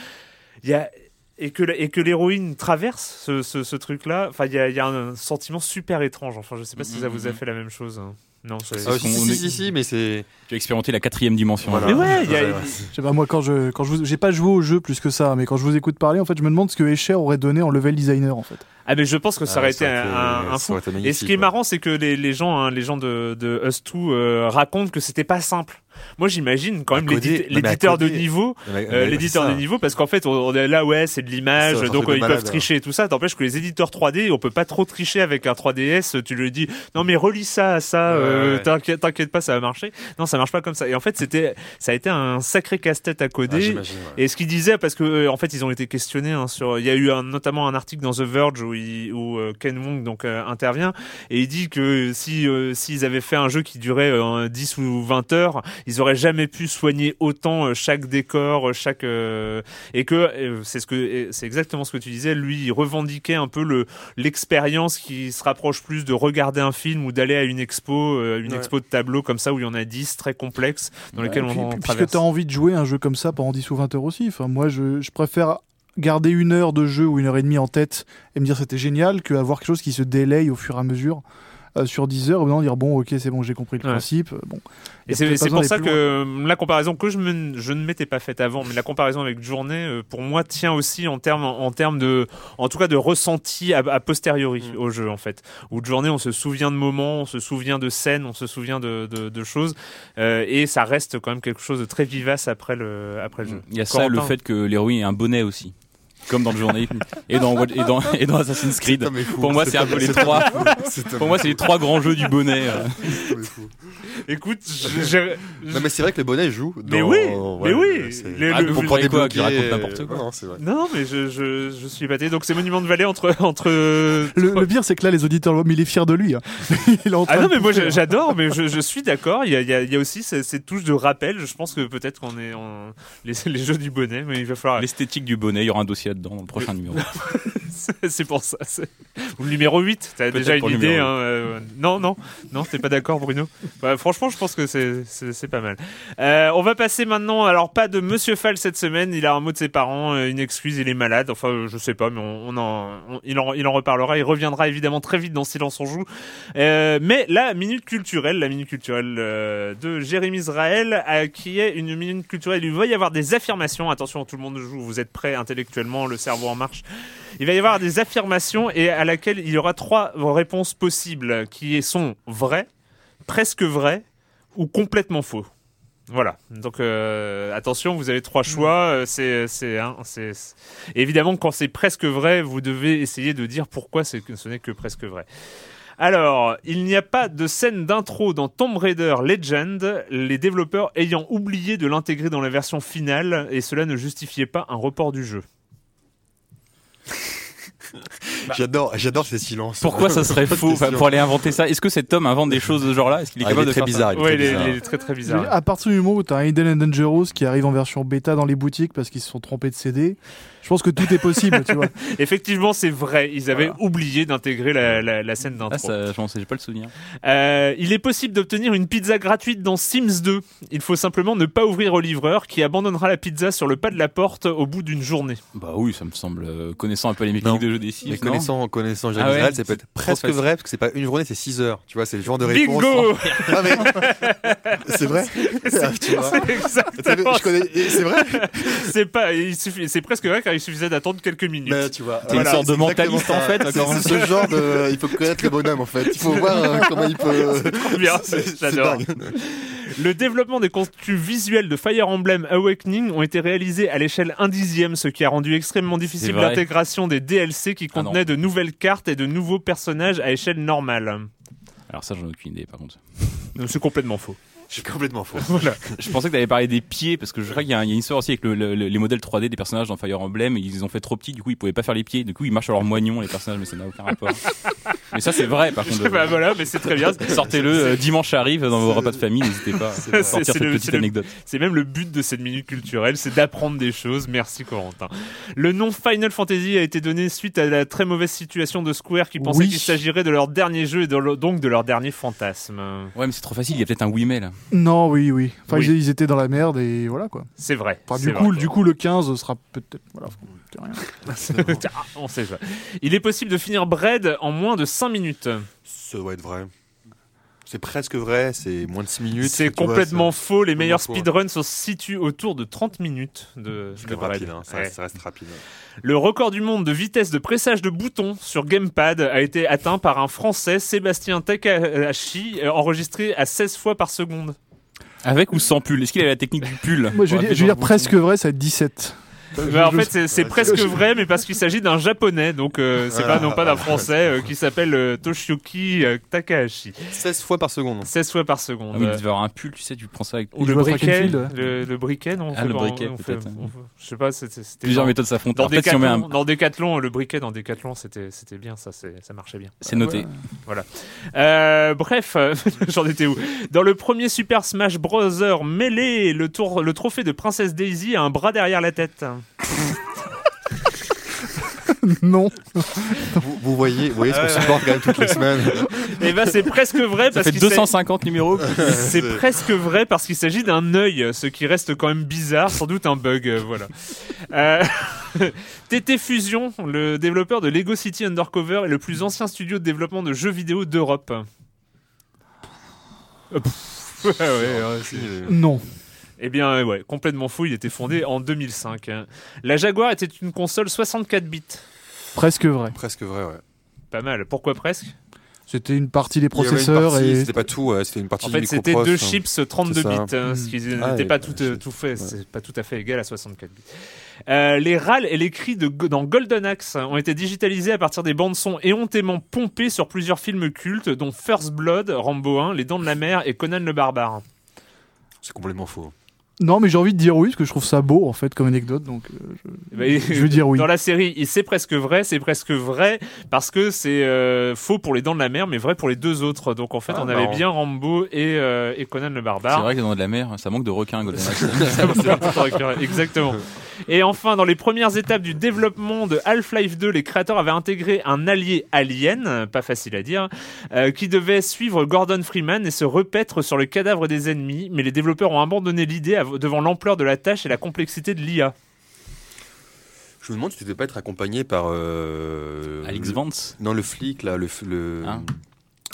il y a et que et que l'héroïne traverse ce, ce, ce truc-là, enfin il y a, il y a un sentiment super étrange. Enfin je sais pas si ça vous a Mhm. fait la même chose. hein. Non, c'est- Ah, ce si, si, si, mais c'est. Tu as expérimenté la quatrième dimension. Voilà. Mais ouais, il y a- Ouais, ouais. Je sais pas, moi, quand je, quand je vous, j'ai pas joué au jeu plus que ça, mais quand je vous écoute parler, en fait, je me demande ce que Escher aurait donné en level designer, en fait. Ah mais je pense que ça Ah, aurait été un, un- un ça fou. Et ce qui est marrant, c'est que les, les gens, hein, les gens de, de Us 2 euh, racontent que c'était pas simple. Moi, j'imagine quand même l'éditeur de niveau, Mais- mais- euh, mais l'éditeur de niveau, parce qu'en fait, on, on est là, ouais, c'est de l'image, donc ils peuvent malade, tricher et tout ça. T'empêche que les éditeurs 3D, on peut pas trop tricher avec un 3DS. Tu lui dis, non mais relis ça à ça, Ouais, euh, ouais. t'inquiète, t'inquiète pas, ça va marcher. Non, ça marche pas comme ça. Et en fait, c'était, ça a été un sacré casse-tête à Ah, coder. ouais. Et ce qu'il disait, parce que euh, en fait, ils ont été questionnés hein, sur. Il y a eu un, notamment un article dans The Verge où, il- où euh, Ken Wong donc euh, intervient et il dit que si euh, s'ils avaient fait un jeu qui durait euh, 10 ou 20 heures, ils auraient jamais pu soigner autant chaque décor, chaque et que c'est ce que c'est exactement ce que tu disais. Lui, il revendiquait un peu le l'expérience qui se rapproche plus de regarder un film ou d'aller à une expo, une Ouais. expo de tableau comme ça où il y en a 10 très complexes dans lesquels Puis- on puis- puisque traverse. t'as envie de jouer un jeu comme ça pendant 10 ou 20 heures aussi. Enfin, moi, je, je préfère garder une heure de jeu ou une heure et demie en tête et me dire c'était génial que avoir quelque chose qui se délaye au fur et à mesure. Euh, sur 10 heures, et maintenant dire bon, ok, c'est bon, j'ai compris le Ouais. principe. euh, Bon. Et a c'est pour ça que la comparaison que je, me, je ne m'étais pas faite avant, mais la comparaison avec Journée, euh, pour moi, tient aussi en termes, en termes de, en tout cas, de ressenti à, à posteriori Mm. au jeu, en fait. Où de Journée, on se souvient de moments, on se souvient de scènes, on se souvient de, de, de choses, euh, et ça reste quand même quelque chose de très vivace après le, après le jeu. Il y a ça, le fait que l'héroïne ait un bonnet aussi. Comme dans le journée et dans, et dans, et dans Assassin's Creed. Fou. Pour moi, c'est un peu les trois. Pour moi, c'est les trois grands jeux du bonnet. euh. Écoute, je- je- Non, mais c'est vrai que le bonnet joue. Mais dans- oui, ouais, mais oui. c'est- Le- Ah, le- vous Pour quoi, qu'il raconte n'importe quoi Non, vrai. non, mais je, je, je suis épaté. Donc c'est Monument de Vallée entre, entre. Le, le pire, c'est que là, les auditeurs, mais il est fier de lui. hein. il est en train Ah non mais moi j'a- j'adore mais je, je suis d'accord il y a, il y, a, il y a aussi ces, ces touches de rappel je pense que peut-être qu'on est en... les, les jeux du bonnet mais il va falloir L'esthétique du bonnet, il y aura un dossier là-dedans dans le prochain numéro. c'est pour ça ou le numéro 8 t'as Peut-être déjà une idée hein, euh, non non non t'es pas d'accord Bruno? Bah, franchement je pense que c'est pas mal. Euh, on va passer maintenant alors pas de Monsieur Fall cette semaine. Il a un mot de ses parents euh, une excuse il est malade. Enfin euh, je sais pas mais on, on en on- il en il en reparlera. Il reviendra évidemment très vite dans Silence on joue. Euh, mais la minute culturelle, la minute culturelle euh, de Jérémy Israël, euh, qui est une minute culturelle, il va y avoir des affirmations. Attention, tout le monde joue, vous êtes prêts intellectuellement, le cerveau en marche. Il va y avoir des affirmations et à laquelle il y aura trois réponses possibles qui sont vraies, presque vraies ou complètement faux. Voilà. Donc euh, attention, vous avez trois choix. euh, C'est, c'est, hein, Évidemment, quand c'est presque vrai, vous devez essayer de dire pourquoi ce n'est que presque vrai. Alors, il n'y a pas de scène d'intro dans Tomb Raider Legend, les développeurs ayant oublié de l'intégrer dans la version finale, et cela ne justifiait pas un report du jeu. J'adore, j'adore ces silences. Pourquoi ça serait faux Enfin, pour aller inventer ça? Est-ce que cet homme invente des choses de ce genre-là? Est-ce qu'il est Ah, il capable est de très faire bizarre. il est Ouais, très il est, bizarre. il est très très bizarre. À partir du moment où tu as Hidden and Dangerous qui arrive en version bêta dans les boutiques parce qu'ils se sont trompés de CD, je pense que tout est possible, tu vois. Effectivement, c'est vrai. Ils avaient Voilà. oublié d'intégrer la, la, la scène d'intro. Ah, ça, je j'ai pas le souvenir. Euh, il est possible d'obtenir une pizza gratuite dans Sims 2. Il faut simplement ne pas ouvrir au livreur qui abandonnera la pizza sur le pas de la porte au bout d'une journée. Bah oui, ça me semble, euh, connaissant un peu les mécaniques de jeu des Sims. Mais connaissant, connaissant Jacques Ah ouais, ça peut c'est être presque facile. vrai parce que c'est pas une journée, c'est 6 heures. Tu vois, c'est le genre de réponse. Bingo Ah, mais- c'est vrai. Ah. C'est exactement. C'est vrai. C'est pas. Il suffit. C'est presque vrai car il suffisait d'attendre quelques minutes. Mais tu vois. T'es une sorte de c'est mentaliste, en fait, C'est c'est ce genre de. Il faut connaître le bonhomme en fait. Il faut voir euh, comment il peut. bien, C'est- c'est- c'est j'adore. Le développement des contenus visuels de Fire Emblem Awakening ont été réalisés à l'échelle 1 dixième, ce qui a rendu extrêmement difficile C'est l'intégration des DLC qui Ah contenaient de nouvelles cartes et de nouveaux personnages à échelle normale. Alors ça, j'en ai aucune idée, par contre. C'est complètement faux. Je suis complètement faux. Voilà. Je pensais que t'avais parlé des pieds, parce que je crois qu'il y, a y une histoire aussi avec le- le- le- les modèles 3D des personnages dans Fire Emblem. Ils les ont fait trop petits, du coup ils pouvaient pas faire les pieds. Du coup ils marchent sur leurs moignons, les personnages, mais ça n'a aucun rapport. mais ça c'est vrai, par contre. Bah, voilà, mais c'est très bien. Sortez-le, euh, dimanche arrive dans vos repas de famille, n'hésitez pas à C'est- sortir cette le- petite anecdote. C'est même le but de cette minute culturelle, c'est d'apprendre des choses. Merci Corentin. Le nom Final Fantasy a été donné suite à la très mauvaise situation de Square qui pensait Oui. qu'il s'agirait de leur dernier jeu et de leur- donc de leur dernier fantasme. Ouais, mais c'est trop facile, il y a peut-être un là. Non, oui, oui. Enfin, Oui. Ils, ils étaient dans la merde et voilà quoi. C'est vrai. Enfin, du, coup, vrai. du coup, le 15 sera peut-être. Voilà, rien. Ah, on sait pas. Il est possible de finir Bread en moins de 5 minutes. Ça doit être vrai. C'est presque vrai, c'est moins de 6 minutes. C'est vois, complètement faux. Les meilleurs faux. speedruns se situent autour de 30 minutes de, C'est de rapide, hein, ça, Ouais. reste, ça reste rapide. Le record du monde de vitesse de pressage de boutons sur Gamepad a été atteint par un Français, Sébastien Takahashi, euh, enregistré à 16 fois par seconde. Avec ou sans pull? Est-ce qu'il a la technique du pull Moi, je veux dire, appuyer je veux dire presque vrai, ça va être 17. Bah, en Je- fait, c'est Ouais, presque vrai, mais parce qu'il s'agit d'un japonais, donc euh, c'est pas Ah. non pas d'un français euh, qui s'appelle euh, Toshiyuki euh, Takahashi. 16 fois par seconde. 16 fois par seconde. Ah oui, il devait avoir un pull, tu sais, tu prends ça avec Ou le briquet, le, le briquet, non on Ah, fait le briquet, peut-être. Je sais pas, c'était plusieurs dans- méthodes s'affrontent. Dans si un... dans Decathlon, le briquet dans Decathlon, c'était c'était bien, ça, ça marchait bien. C'est noté. Euh, bref, j'en étais où? Dans le premier Super Smash Bros. Melee, le, tour, le trophée de Princesse Daisy a un bras derrière la tête. non. Vous, vous voyez, vous voyez ce qu'on supporte quand même toutes les semaines. Et ben c'est presque vrai Ça parce s'agit- 250 numéros. C'est presque vrai parce qu'il s'agit d'un œil, ce qui reste quand même bizarre, sans doute un bug, euh, voilà. Euh, TT Fusion, le développeur de Lego City Undercover, est le plus ancien studio de développement de jeux vidéo d'Europe. Euh, ouais, ouais, Non. Eh bien, ouais, complètement fou. Il était fondé en 2005. hein. La Jaguar était une console 64 bits. Presque vrai. Presque vrai, ouais. Pas mal. Pourquoi presque? C'était une partie des processeurs partie, et. C'était pas tout, ouais, c'était une partie En fait, c'était deux hein. chips 32 C'est ça. bits, hein, ce qui Ah, n'était et- pas tout, euh, tout fait, ouais. c'est pas tout à fait égal à 64 bits. Euh, les râles et les cris de, dans Golden Axe ont été digitalisés à partir des bandes son éhontément pompées sur plusieurs films cultes, dont First Blood, Rambo 1, Les Dents de la Mer et Conan le Barbare. C'est complètement faux. Non, mais j'ai envie de dire oui, parce que je trouve ça beau, en fait, comme anecdote. Donc, euh, je veux dire oui. Dans la série, il- c'est presque vrai, c'est presque vrai parce que c'est euh, faux pour les Dents de la Mer, mais vrai pour les deux autres. Donc en fait, Ah, on avait marrant. bien Rambo et, euh, et Conan le C'est Barbare. vrai que dans de la mer, ça manque de requins, Golden. C'est Exactement. Et enfin, dans les premières étapes du développement de Half-Life 2, les créateurs avaient intégré un allié alien, pas facile à dire, euh, qui devait suivre Gordon Freeman et se repaître sur le cadavre des ennemis, mais les développeurs ont abandonné l'idée devant l'ampleur de la tâche et la complexité de l'IA. Je me demande si tu devais pas être accompagné par. Euh, Alex le- Vance. Non, le flic, là, le, le, Hein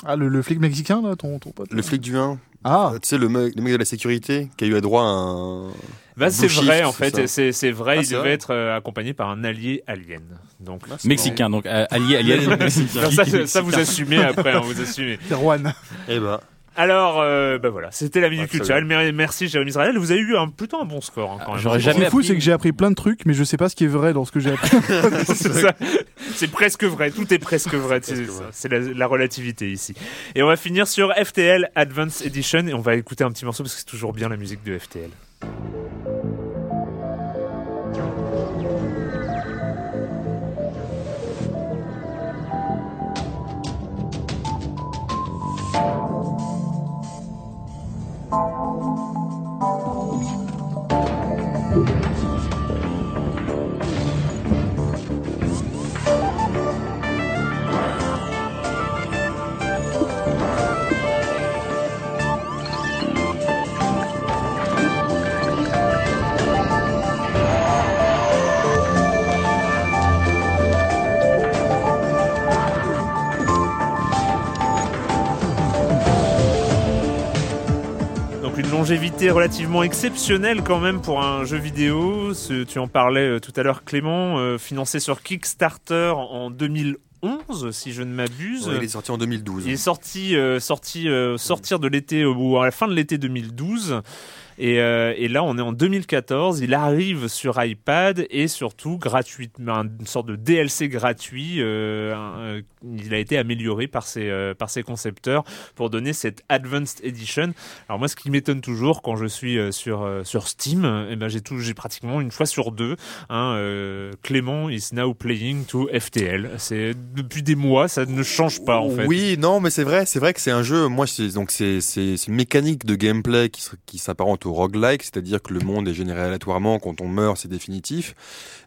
Ah, le, le flic mexicain, là, ton, ton pote le flic du 1. Ah, Tu sais, le mec, le mec de la sécurité qui a eu à droit à un. Bah, c'est vrai, en fait, c'est c'est vrai, Ah, il devait vrai être euh, accompagné par un allié alien. Donc, Mexicain, donc euh, allié, allié, mexicain. ça, ça, ça, vous assumez après, hein, vous assumez. Juan. Eh ben. Alors, euh, bah voilà, c'était la minute culturelle. Mer- Merci, Jérémy Israël. Vous avez eu un, plutôt un bon score hein, quand même. J'aurais Ce qui jamais est fou, c'est que j'ai appris plein de trucs, mais je sais pas ce qui est vrai dans ce que j'ai appris. c'est presque vrai. Tout est presque vrai. C'est ça. C'est la, la relativité ici. Et on va finir sur FTL Advanced Edition et on va écouter un petit morceau parce que c'est toujours bien la musique de FTL. Longévité relativement exceptionnelle quand même pour un jeu vidéo. Ce- tu en parlais euh, tout à l'heure Clément, euh, financé sur Kickstarter en 2011 si je ne m'abuse. Ouais, il est sorti en 2012. Il est sorti, euh, sorti euh, sortir de l'été ou à la fin de l'été 2012. Et, euh, et là, on est en 2014. Il arrive sur iPad et surtout gratuitement, une sorte de DLC gratuit. euh, euh, il a été amélioré par ses, par ses concepteurs pour donner cette Advanced Edition. Alors moi, ce qui m'étonne toujours quand je suis sur sur Steam, eh ben j'ai tout, j'ai pratiquement une fois sur deux. Hein, Clément is now playing to FTL. C'est depuis des mois, ça ne change pas en fait. Oui, non, mais c'est vrai, c'est vrai que c'est un jeu. Moi, c'est donc c'est une mécanique de gameplay qui qui s'apparente au roguelike, c'est-à-dire que le monde est généré aléatoirement. Quand on meurt, c'est définitif.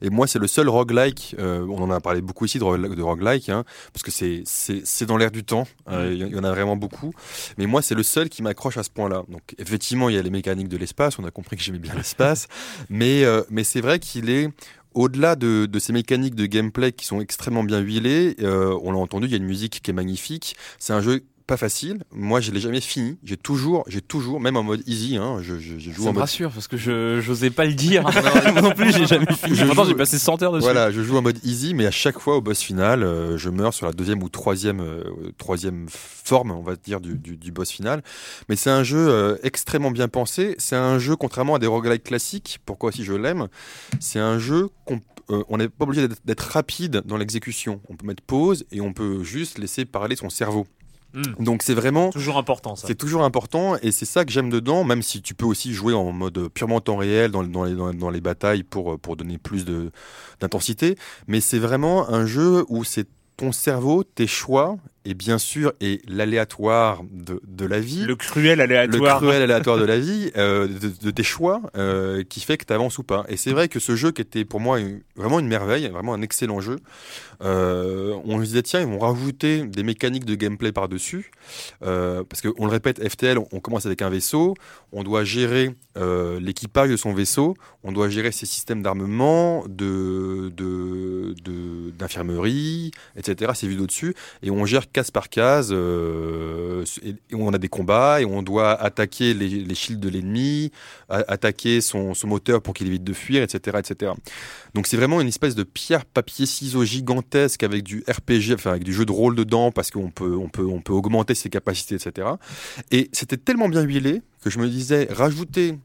Et moi, c'est le seul roguelike. euh, on en a parlé beaucoup ici de, rogue- de roguelike, hein, parce que c'est dans l'air du temps. Euh, Il y en a vraiment beaucoup. Mais moi, c'est le seul qui m'accroche à ce point-là. Donc, effectivement, il y a les mécaniques de l'espace. On a compris que j'aimais bien l'espace, mais euh, mais c'est vrai qu'il est au-delà de, de ces mécaniques de gameplay qui sont extrêmement bien huilées, euh, on l'a entendu, il y a une musique qui est magnifique. C'est un jeu pas facile. Moi, je l'ai jamais fini. J'ai toujours, j'ai toujours, même en mode easy, hein, je, je, je joue Ça en me mode. rassure parce que je j'osais pas le dire. Non plus, j'ai jamais fini. Je Pourtant, joue- j'ai passé 100 heures dessus. Voilà, je joue en mode easy, mais à chaque fois au boss final, euh, je meurs sur la deuxième ou troisième, euh, troisième forme, on va dire, du, du, du boss final. Mais c'est un jeu euh, extrêmement bien pensé. C'est un jeu, contrairement à des roguelikes classiques, pourquoi aussi je l'aime, c'est un jeu qu'on euh, on n'est pas obligé d'être rapide dans l'exécution. On peut mettre pause et on peut juste laisser parler son cerveau. Hmm. Donc c'est vraiment Toujours important c'est toujours important et c'est ça que j'aime dedans, même si tu peux aussi jouer en mode purement temps réel dans, dans les, dans, les batailles pour, pour donner plus d'intensité. Mais c'est vraiment un jeu où c'est ton cerveau, tes choix et bien sûr et l'aléatoire de, de la vie. Le cruel le aléatoire. cruel aléatoire de la vie, euh, de, de tes choix, euh, qui fait que tu avances ou pas. Et c'est vrai que ce jeu qui était pour moi une- vraiment une merveille, vraiment un excellent jeu, euh, on se disait tiens, ils vont rajouter des mécaniques de gameplay par-dessus, euh, parce qu'on le répète, FTL, on commence avec un vaisseau, on doit gérer euh, l'équipage de son vaisseau, on doit gérer ses systèmes d'armement, de, de, de- d'infirmerie, etc., ses vues d'au-dessus, et on gère case par case, euh, et, on a des combats, et on doit attaquer les, shields de l'ennemi, attaquer son, son moteur pour qu'il évite de fuir, etc., etc. Donc c'est vraiment une espèce de pierre papier ciseaux gigantesque avec du RPG, enfin avec du jeu de rôle dedans parce qu'on peut on peut on peut augmenter ses capacités, etc. Et c'était tellement bien huilé que je me disais rajouter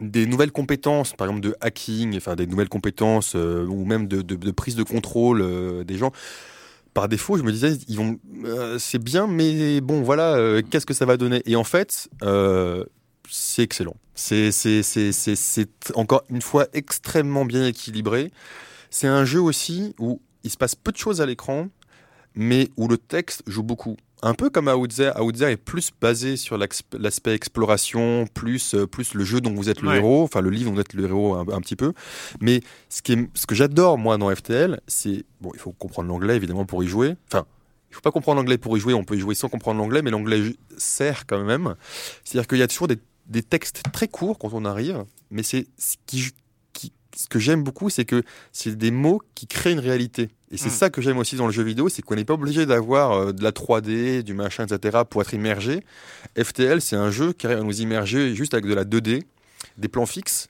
des nouvelles compétences, par exemple de hacking, enfin des nouvelles compétences euh, ou même de, prise de contrôle euh, des gens. Par défaut, je me disais, ils vont, euh, c'est bien, mais bon, voilà, qu'est-ce que ça va donner? Et en fait, c'est excellent. C'est, c'est, c'est, c'est, c'est encore une fois extrêmement bien équilibré. C'est un jeu aussi où il se passe peu de choses à l'écran, mais où le texte joue beaucoup. Un peu comme Outzer, Outzer est plus basé sur l'aspect exploration, plus, euh, plus le jeu dont vous êtes le Ouais. héros, enfin le livre dont vous êtes le héros un, un petit peu. Mais ce, qui est, ce que j'adore moi dans FTL, c'est bon, il faut comprendre l'anglais évidemment pour y jouer. Enfin, il faut pas comprendre l'anglais pour y jouer. On peut y jouer sans comprendre l'anglais, mais l'anglais sert quand même. C'est-à-dire qu'il y a toujours des, des textes très courts quand on arrive, mais c'est ce qui, qui- ce que j'aime beaucoup, c'est que c'est des mots qui créent une réalité. Et c'est Mm. ça que j'aime aussi dans le jeu vidéo, c'est qu'on n'est pas obligé d'avoir euh, de la 3D, du machin, etc. pour être immergé. FTL, c'est un jeu qui arrive à nous immerger juste avec de la 2D, des plans fixes.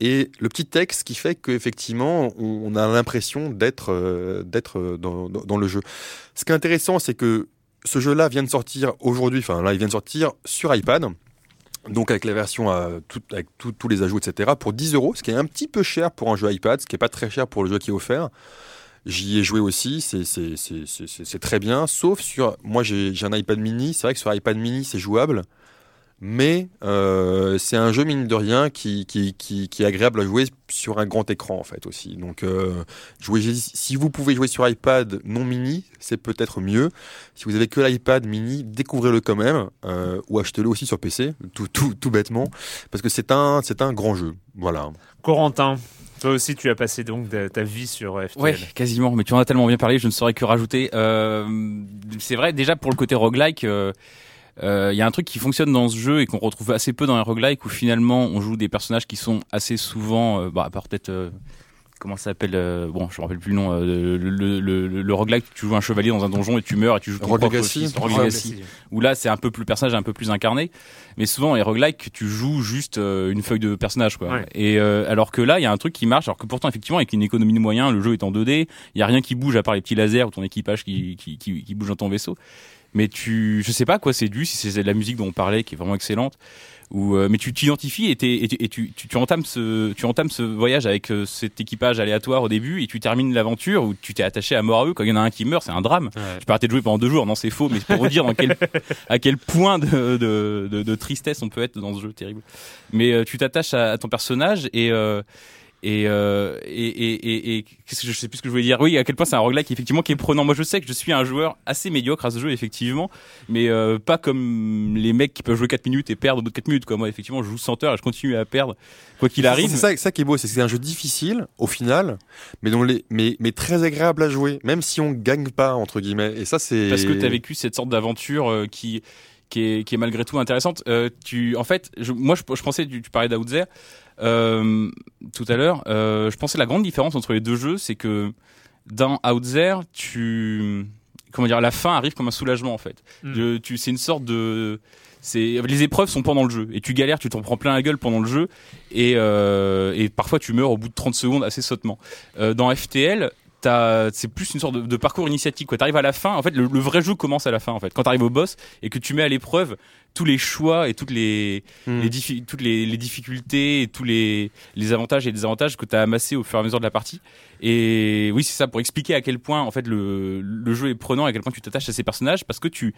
Et le petit texte qui fait qu'effectivement, on a l'impression d'être euh, d'être euh, dans, dans- dans le jeu. Ce qui est intéressant, c'est que ce jeu-là vient de sortir aujourd'hui, enfin là, il vient de sortir sur iPad. Donc avec la version euh, avec tous les ajouts, etc. pour 10 euros, ce qui est un petit peu cher pour un jeu iPad, ce qui est pas très cher pour le jeu qui est offert. J'y ai joué aussi, c'est- très bien, sauf sur... Moi j'ai un iPad mini, c'est vrai que sur iPad mini c'est jouable, mais euh, c'est un jeu mine de rien qui, qui, qui, qui est agréable à jouer sur un grand écran en fait aussi. Donc euh, jouer, si vous pouvez jouer sur iPad non mini, c'est peut-être mieux. Si vous avez que l'iPad mini, découvrez-le quand même, euh, ou achetez-le aussi sur PC, tout, tout, tout bêtement, parce que c'est un, c'est un grand jeu. Voilà. Corentin, toi aussi, tu as passé donc de- ta vie sur FTL. Ouais, quasiment. Mais tu en as tellement bien parlé, je ne saurais que rajouter. Euh, c'est vrai, déjà pour le côté roguelike, euh, euh, il y a un truc qui fonctionne dans ce jeu et qu'on retrouve assez peu dans les roguelikes où finalement on joue des personnages qui sont assez souvent, euh, bah, à part peut-être. euh, Comment ça s'appelle euh, Bon, je me rappelle plus le nom. euh, le, le, le, le- roguelike, tu joues un chevalier dans un donjon et tu meurs et tu joues ton Rogue Legacy. Rogue Legacy. Où là, c'est un peu plus le personnage est un peu plus incarné. Mais souvent, les roguelikes, tu joues juste euh, une feuille de personnage, quoi. Ouais. Et euh, alors que là, il y a un truc qui marche. Alors que pourtant, effectivement, avec une économie de moyens, le jeu est en 2D. Il y a rien qui bouge à part les petits lasers ou ton équipage qui, qui, qui, qui bouge dans ton vaisseau. Mais tu, je sais pas à quoi c'est dû. Si c'est de la musique dont on parlait, qui est vraiment excellente. Ou euh, mais tu t'identifies et, tu, et tu, tu, tu entames ce tu entames ce voyage avec euh, cet équipage aléatoire au début et tu termines l'aventure où tu t'es attaché à mort à eux quand il y en a un qui meurt c'est un drame tu peux arrêter de jouer pendant deux jours non c'est faux mais c'est pour vous dire dans quel à quel point de, de, de, de tristesse on peut être dans ce jeu terrible mais euh, tu t'attaches à, à ton personnage et euh, et, euh, et, et, et, et qu'est-ce que je sais plus ce que je voulais dire? Oui à quel point c'est un roguelike effectivement qui est prenant moi je sais que je suis un joueur assez médiocre à ce jeu effectivement mais euh, pas comme les mecs qui peuvent jouer 4 minutes et perdre au bout de 4 minutes quoi moi effectivement je joue 100 heures et je continue à perdre quoi qu'il arrive C'est ça, ça qui est beau, c'est que c'est un jeu difficile au final, mais, dont les, mais, mais très agréable à jouer, même si on gagne pas, entre guillemets. Et ça, c'est. parce que tu as vécu cette sorte d'aventure euh, qui qui est, qui est malgré tout intéressante. Euh, tu, en fait, je, moi, je, je pensais, tu, tu parlais d'Outzer euh, tout à l'heure. Euh, je pensais la grande différence entre les deux jeux, c'est que dans Outzer, tu, comment dire, la fin arrive comme un soulagement en fait. Mm. Je- tu, c'est une sorte de, c'est les épreuves sont pendant le jeu et tu galères, tu t'en prends plein la gueule pendant le jeu et, euh, et parfois tu meurs au bout de 30 secondes assez sottement. Euh, dans FTL, c'est plus une sorte de, de parcours initiatique. Tu arrives à la fin, en fait, le, le vrai jeu commence à la fin. En fait, quand tu arrives au boss et que tu mets à l'épreuve tous les choix et toutes les, Hmm. les diffi- toutes les, les difficultés et tous les, les avantages et désavantages que tu as amassés au fur et à mesure de la partie. Et oui, c'est ça pour expliquer à quel point en fait le, le jeu est prenant, à quel point tu t'attaches à ces personnages parce que tu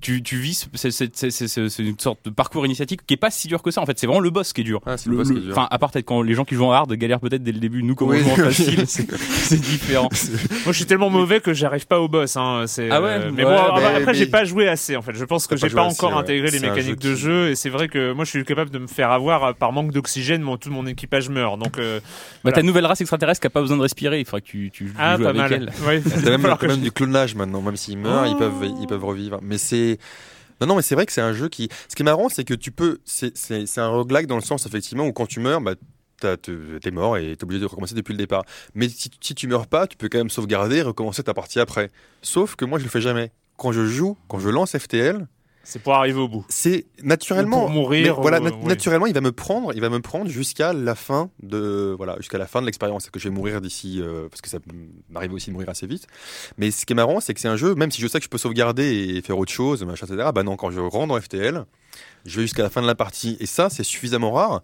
tu, tu vis, ce- c'est- une sorte de parcours initiatique qui est pas si dur que ça. En fait, c'est vraiment le boss qui est dur. Ah, c'est le boss qui est dur. Enfin, à part peut-être quand les gens qui jouent en hard galèrent peut-être dès le début. Nous, comme Oui. on joue en facile, c'est différent. Moi, je suis tellement mauvais que j'arrive pas au boss. Hein. C'est, Ah ouais? euh, mais Ouais, bon, après, mais- après, j'ai pas joué assez. En fait, je pense que pas j'ai pas encore assez, ouais. intégré les mécaniques jeu de qui- jeu. Et c'est vrai que moi, je suis capable de me faire avoir par manque d'oxygène. Mon, tout mon équipage meurt. Donc, euh, Bah, ta nouvelle race extraterrestre qui a pas besoin de respirer. Il faudra que tu, tu ah, joues pas avec mal. elle. T'as même, même je- du clonage maintenant, même s'ils meurent, ils Oh. peuvent, ils peuvent revivre. Mais Non, non, mais c'est vrai que c'est un jeu qui. Ce qui est marrant, c'est que tu peux. C'est un roguelike dans le sens, effectivement, où quand tu meurs, bah, t'es mort et t'es obligé de recommencer depuis le départ. Mais si, si tu meurs pas, tu peux quand même sauvegarder et recommencer ta partie après. Sauf que moi, je le fais jamais. Quand je joue, quand je lance FTL, C'est pour arriver au bout. c'est naturellement. Ou pour mourir, mais voilà, nat- oui. naturellement, il va me prendre, il va me prendre jusqu'à la fin de, voilà, jusqu'à la fin de l'expérience. C'est que je vais mourir d'ici, euh, parce que ça m'arrive aussi de mourir assez vite. Mais ce qui est marrant, c'est que c'est un jeu, même si je sais que je peux sauvegarder et faire autre chose, machin, etc. Bah non, quand je rentre dans FTL, je vais jusqu'à la fin de la partie. Et ça, c'est suffisamment rare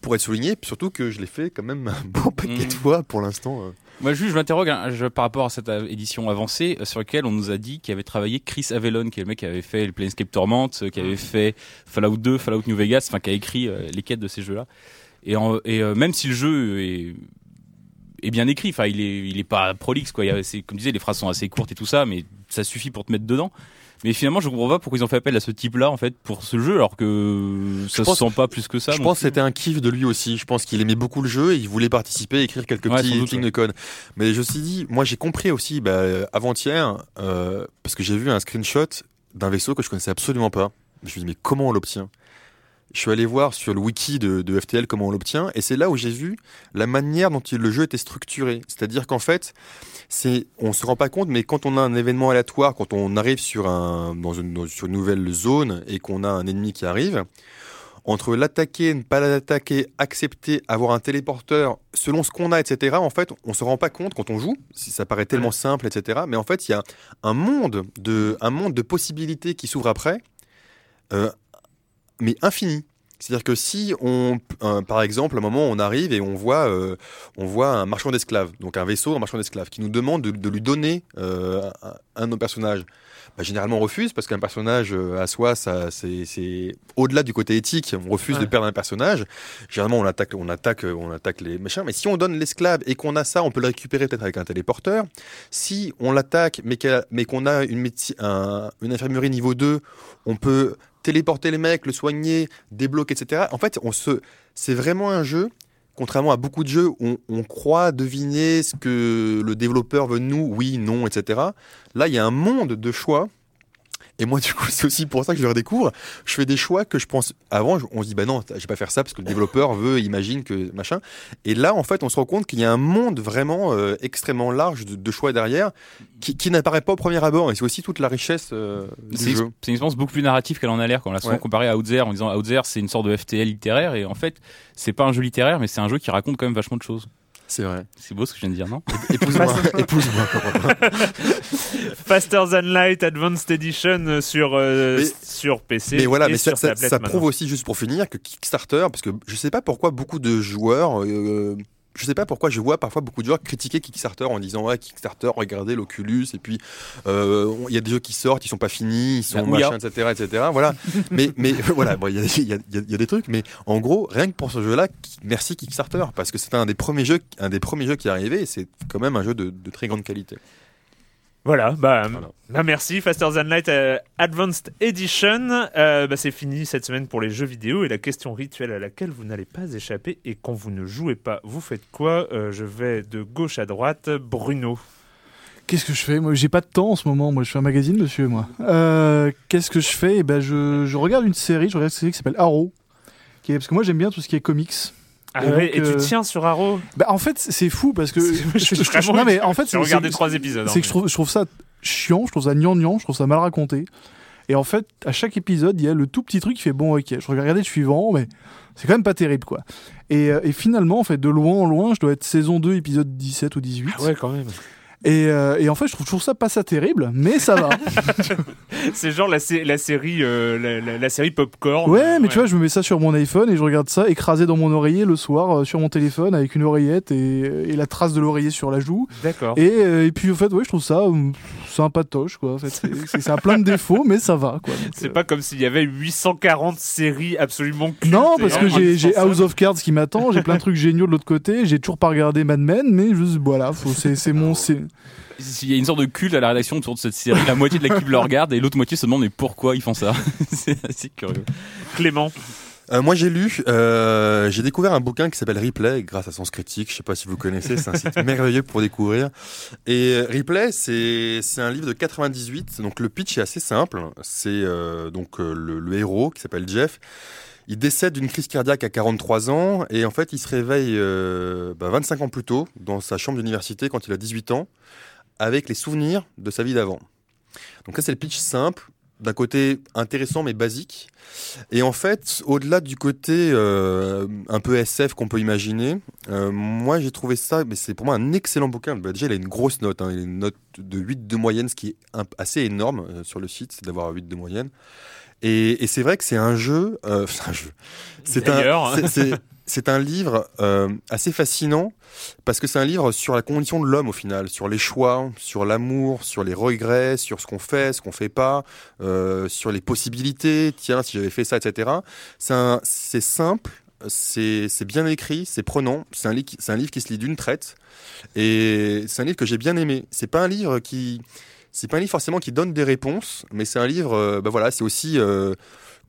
pour être souligné, surtout que je l'ai fait quand même un bon paquet de Mhm. fois pour l'instant. euh. Moi, juste, je m'interroge hein, par rapport à cette euh, édition avancée euh, sur laquelle on nous a dit qu'il avait travaillé Chris Avellone, qui est le mec qui avait fait le Planescape Torment, euh, qui avait fait Fallout 2, Fallout New Vegas, enfin qui a écrit euh, les quêtes de ces jeux-là. Et, en- et euh, même si le jeu est est bien écrit, enfin il est il est pas prolixe quoi. Il y a- c'est comme je disais, les phrases sont assez courtes et tout ça, mais ça suffit pour te mettre dedans. Mais finalement, je comprends pas pourquoi ils ont fait appel à ce type-là en fait pour ce jeu, alors que ça pense- se sent pas plus que ça. je pense que c'était un kiff de lui aussi. Je pense qu'il aimait beaucoup le jeu et il voulait participer, écrire quelques Ouais, petits doute, lignes ouais. de code. Mais je me suis dit, moi j'ai compris aussi bah, avant-hier, euh, parce que j'ai vu un screenshot d'un vaisseau que je connaissais absolument pas. Je me suis dit, mais comment on l'obtient? Je suis allé voir sur le wiki de, de FTL comment on l'obtient et c'est là où j'ai vu la manière dont il- le jeu était structuré. C'est-à-dire qu'en fait, c'est, on se rend pas compte, mais quand on a un événement aléatoire, quand on arrive sur, un, dans une, dans- sur une nouvelle zone et qu'on a un ennemi qui arrive, entre l'attaquer, ne pas l'attaquer, accepter, avoir un téléporteur, selon ce qu'on a, etc. En fait, on se rend pas compte quand on joue, si ça paraît tellement simple, etc. Mais en fait, il y a un monde de, un monde de possibilités qui s'ouvre après, euh, mais infini. C'est-à-dire que si on, par exemple, à un moment on arrive et on voit, euh, on voit un marchand d'esclaves, donc un vaisseau, un marchand d'esclaves, qui nous demande de, de lui donner euh, un, un de nos personnages. Bah, généralement on refuse parce qu'un personnage euh, à soi, ça, c'est, c'est au-delà du côté éthique. On refuse Ouais. de perdre un personnage. Généralement on attaque, on attaque, on attaque les machins. Mais si on donne l'esclave et qu'on a ça, on peut le récupérer peut-être avec un téléporteur. Si on l'attaque mais, mais qu'on a une, un- une infirmerie niveau 2, on peut téléporter les mecs, le soigner, débloquer, etc. En fait, on se, c'est vraiment un jeu. Contrairement à beaucoup de jeux, où on, on croit deviner ce que le développeur veut de nous, oui, non, etc. Là, il y a un monde de choix. Et moi, du coup, c'est aussi pour ça que je le redécouvre. Je fais des choix que je pense. Avant, on se dit, bah non, je vais pas faire ça parce que le développeur veut, imagine que machin. Et là, en fait, on se rend compte qu'il y a un monde vraiment euh, extrêmement large de, de choix derrière qui, qui n'apparaît pas au premier abord. Et c'est aussi toute la richesse euh, du C'est jeu. c'est une expérience beaucoup plus narrative qu'elle en a l'air. Quand on l'a souvent Ouais. comparé à Outzer en disant Outzer c'est une sorte de FTL littéraire et en fait c'est pas un jeu littéraire mais c'est un jeu qui raconte quand même vachement de choses. C'est vrai. C'est beau ce que je viens de dire, non Épouse-moi. Épouse-moi. Faster Than Light Advanced Edition sur, euh, Mais- sur PC Mais voilà, et mais ça, sur ça- tablette ça maintenant. prouve aussi, juste pour finir, que Kickstarter, parce que je sais pas pourquoi beaucoup de joueurs, euh, je sais pas pourquoi je vois parfois beaucoup de joueurs critiquer Kickstarter en disant ouais Kickstarter, regardez l'Oculus, et puis euh, il y a des jeux qui sortent, ils sont pas finis, ils sont machin, etc., etc. Voilà. mais mais voilà, bon, il y, a, il y a- y a- il y a des trucs, mais en gros, rien que pour ce jeu-là, qui- merci Kickstarter, parce que c'était un des premiers jeux, un des premiers jeux qui est arrivé, et c'est quand même un jeu de, de très grande qualité. Voilà, bah, Voilà. bah merci Faster Than Light euh, Advanced Edition. Euh, bah, c'est fini cette semaine pour les jeux vidéo et la question rituelle à laquelle vous n'allez pas échapper et quand vous ne jouez pas, vous faites quoi? Euh, Je vais de gauche à droite. Bruno. Qu'est-ce que je fais? Moi, j'ai pas de temps en ce moment. Moi, je fais un magazine, monsieur, moi. Euh, Qu'est-ce que je fais? Eh ben, je, je regarde une série. Je regarde une série qui s'appelle Arrow. Qui est, parce que moi, j'aime bien tout ce qui est comics. Ah Et ouais, donc, et tu euh, tiens sur Arrow Bah, en fait, c'est fou parce que. Je je- je- vraiment- non, mais en fait, J'ai c'est regardé c'est- trois épisodes. hein, c'est que je trouve, je trouve ça chiant, je trouve ça gnangnan, je trouve ça mal raconté. Et en fait, à chaque épisode, il y a le tout petit truc qui fait bon, ok, je regardais le suivant, mais c'est quand même pas terrible, quoi. Et, euh, et finalement, en fait, de loin en loin, je dois être saison 2, épisode 17 ou 18. Ah ouais, quand même. Et, euh, et en fait, je trouve toujours ça pas ça terrible, mais ça va. C'est genre la, la série, euh, la, la- la série Popcorn. ouais, mais tu vois, je me mets ça sur mon iPhone et je regarde ça écrasé dans mon oreiller le soir euh, sur mon téléphone avec une oreillette et, et la trace de l'oreiller sur la joue. D'accord. Et, et puis, en fait, ouais, je trouve ça hum, sympatoche, quoi. En fait, c'est- c'est ça a plein de défauts, mais ça va, quoi. C'est euh, pas comme s'il y avait 840 séries absolument cultes Non, parce que j'ai. House of Cards qui m'attend, j'ai plein de trucs géniaux de l'autre côté, j'ai toujours pas regardé Mad Men, mais juste, voilà, c'est c'est mon. Il y a une sorte de culte à la rédaction autour de cette série. La moitié de l'équipe le regarde et l'autre moitié se demande mais pourquoi ils font ça? c'est assez curieux. Clément. Euh, moi j'ai lu, euh, j'ai découvert un bouquin qui s'appelle Replay grâce à Sens Critique. Je sais pas si vous connaissez, c'est un site merveilleux pour découvrir. Et euh, Replay, c'est un livre de 98. Donc le pitch est assez simple. C'est euh, donc le, le héros qui s'appelle Jeff. Il décède d'une crise cardiaque à 43 ans et en fait il se réveille bah, 25 ans plus tôt dans sa chambre d'université quand il a 18 ans avec les souvenirs de sa vie d'avant. Donc ça c'est le pitch simple, d'un côté intéressant mais basique. Et en fait, au-delà du côté euh, un peu SF qu'on peut imaginer, euh, moi j'ai trouvé ça, mais c'est pour moi un excellent bouquin. Bah, déjà, il a une grosse note, hein, il a une note de 8 de moyenne, ce qui est assez énorme euh, sur le site, c'est d'avoir 8 de moyenne. Et, et c'est vrai que c'est un jeu, c'est un jeu, c'est un, hein. C'est- un livre euh, assez fascinant parce que c'est un livre sur la condition de l'homme au final, sur les choix, sur l'amour, sur les regrets, sur ce qu'on fait, ce qu'on fait pas, euh, sur les possibilités. Tiens, si j'avais fait ça, etc. C'est simple, c'est bien écrit, c'est prenant. C'est un, un livre qui se lit d'une traite et c'est un livre que j'ai bien aimé. C'est pas un livre qui c'est pas un livre forcément qui donne des réponses, mais c'est un livre, euh, bah voilà, c'est aussi euh,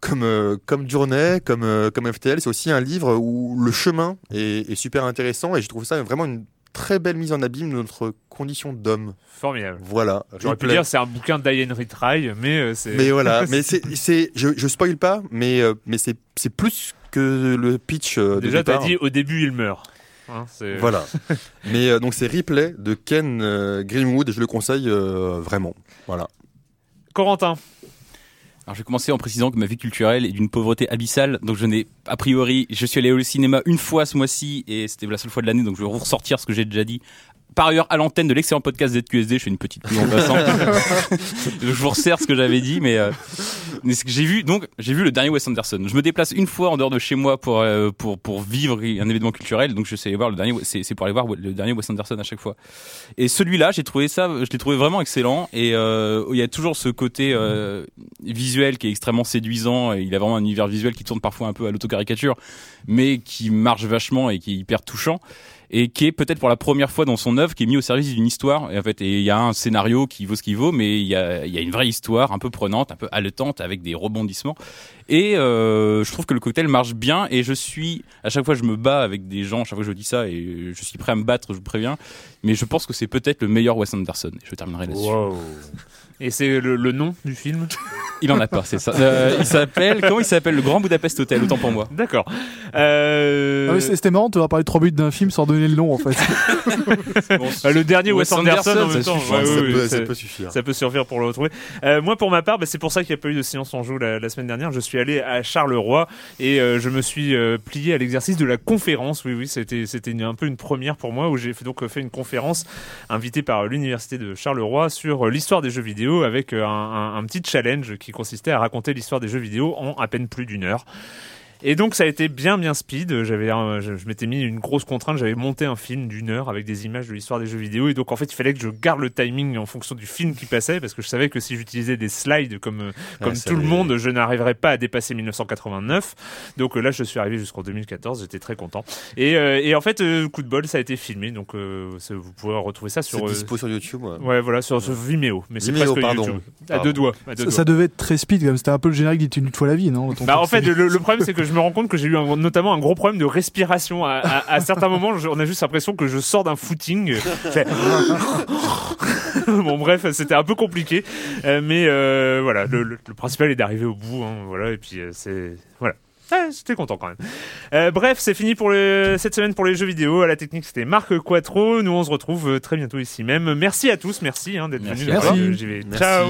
comme euh, comme Journey, comme euh, comme FTL, c'est aussi un livre où le chemin est, est super intéressant et je trouve ça vraiment une très belle mise en abîme de notre condition d'homme. Formidable. Voilà. J'aurais pu dire c'est un bouquin d'Ian Retry, mais euh, c'est. Mais voilà, mais c'est, c'est, je, je spoil pas, mais, euh, mais c'est, c'est plus que le pitch de Déjà, t'as dit au début il meurt. Hein, Voilà. mais euh, donc c'est Replay de Ken euh, Greenwood et je le conseille euh, vraiment. Voilà. Corentin. Alors je vais commencer en précisant que ma vie culturelle est d'une pauvreté abyssale, donc je n'ai a priori, je suis allé au cinéma une fois ce mois-ci et c'était la seule fois de l'année, donc je vais ressortir ce que j'ai déjà dit par ailleurs, à l'antenne de l'excellent podcast ZQSD, je fais une petite pub en passant. je vous resserre ce que j'avais dit, mais, euh, mais j'ai vu, donc, j'ai vu le dernier Wes Anderson. Je me déplace une fois en dehors de chez moi pour, euh, pour, pour vivre un événement culturel, donc je sais voir le dernier, c'est, c'est pour aller voir le dernier Wes Anderson à chaque fois. Et celui-là, j'ai trouvé ça, je l'ai trouvé vraiment excellent, et euh, il y a toujours ce côté visuel qui est extrêmement séduisant, et il a vraiment un univers visuel qui tourne parfois un peu à l'autocaricature, mais qui marche vachement et qui est hyper touchant et qui est peut-être pour la première fois dans son œuvre qui est mis au service d'une histoire. Et en fait, il y a un scénario qui vaut ce qu'il vaut, mais il y a, une vraie histoire un peu prenante, un peu haletante, avec des rebondissements. Et euh, je trouve que le cocktail marche bien. Et je suis à chaque fois je me bats avec des gens, à chaque fois que je dis ça, et je suis prêt à me battre, je vous préviens. Mais je pense que c'est peut-être le meilleur Wes Anderson. Et je terminerai là-dessus. Wow. Et c'est le, le, nom du film Il en a pas, c'est ça. Euh, il s'appelle comment il s'appelle Le Grand Budapest Hotel, autant pour moi. D'accord. Euh... Ah oui, C'était marrant de parler de trois minutes d'un film sans donner le nom en fait. bon, le dernier Wes Anderson, Anderson, en même temps. Ouais, ça, oui, peut, ça, peut, suffire. Ça peut suffire pour le retrouver. Euh, moi, pour ma part, bah, c'est pour ça qu'il n'y a pas eu de silence en joue la, la, semaine dernière. Je suis allé à Charleroi et euh, je me suis euh, plié à l'exercice de la conférence. Oui, oui, c'était c'était un peu une première pour moi où j'ai donc fait une conférence invitée par l'université de Charleroi sur l'histoire des jeux vidéo avec un, un, un, petit challenge qui consistait à raconter l'histoire des jeux vidéo en à peine plus d'une heure. Et donc ça a été bien bien speed. J'avais, je, je m'étais mis une grosse contrainte. J'avais monté un film d'une heure avec des images de l'histoire des jeux vidéo. Et donc en fait il fallait que je garde le timing en fonction du film qui passait parce que je savais que si j'utilisais des slides comme comme ouais, tout le monde, je n'arriverais pas à dépasser 1989. Donc là je suis arrivé jusqu'en 2014. J'étais très content. Et, euh, et en fait euh, coup de bol ça a été filmé. Donc euh, vous pouvez retrouver ça sur. C'est dispo sur YouTube. Ouais, ouais voilà sur, sur Vimeo. Mais c'est presque pardon. YouTube. Pardon. À deux doigts. À deux ça, doigts. ça, devait être très speed comme c'était un peu le générique d'une fois la vie, non Bah en fait le, le problème c'est que je me rends compte que j'ai eu un, notamment un gros problème de respiration. À, à, à certains moments, on a juste l'impression que je sors d'un footing. bon, bref, c'était un peu compliqué, euh, mais euh, voilà, le, le, le, principal est d'arriver au bout. Hein, voilà, et puis euh, c'est voilà. J'étais content quand même. Euh, bref, c'est fini pour le, cette semaine pour les jeux vidéo. À la technique, c'était Marc Quattro. Nous, on se retrouve très bientôt ici même. Merci à tous. Merci hein, d'être venus. Merci. Merci. Ciao.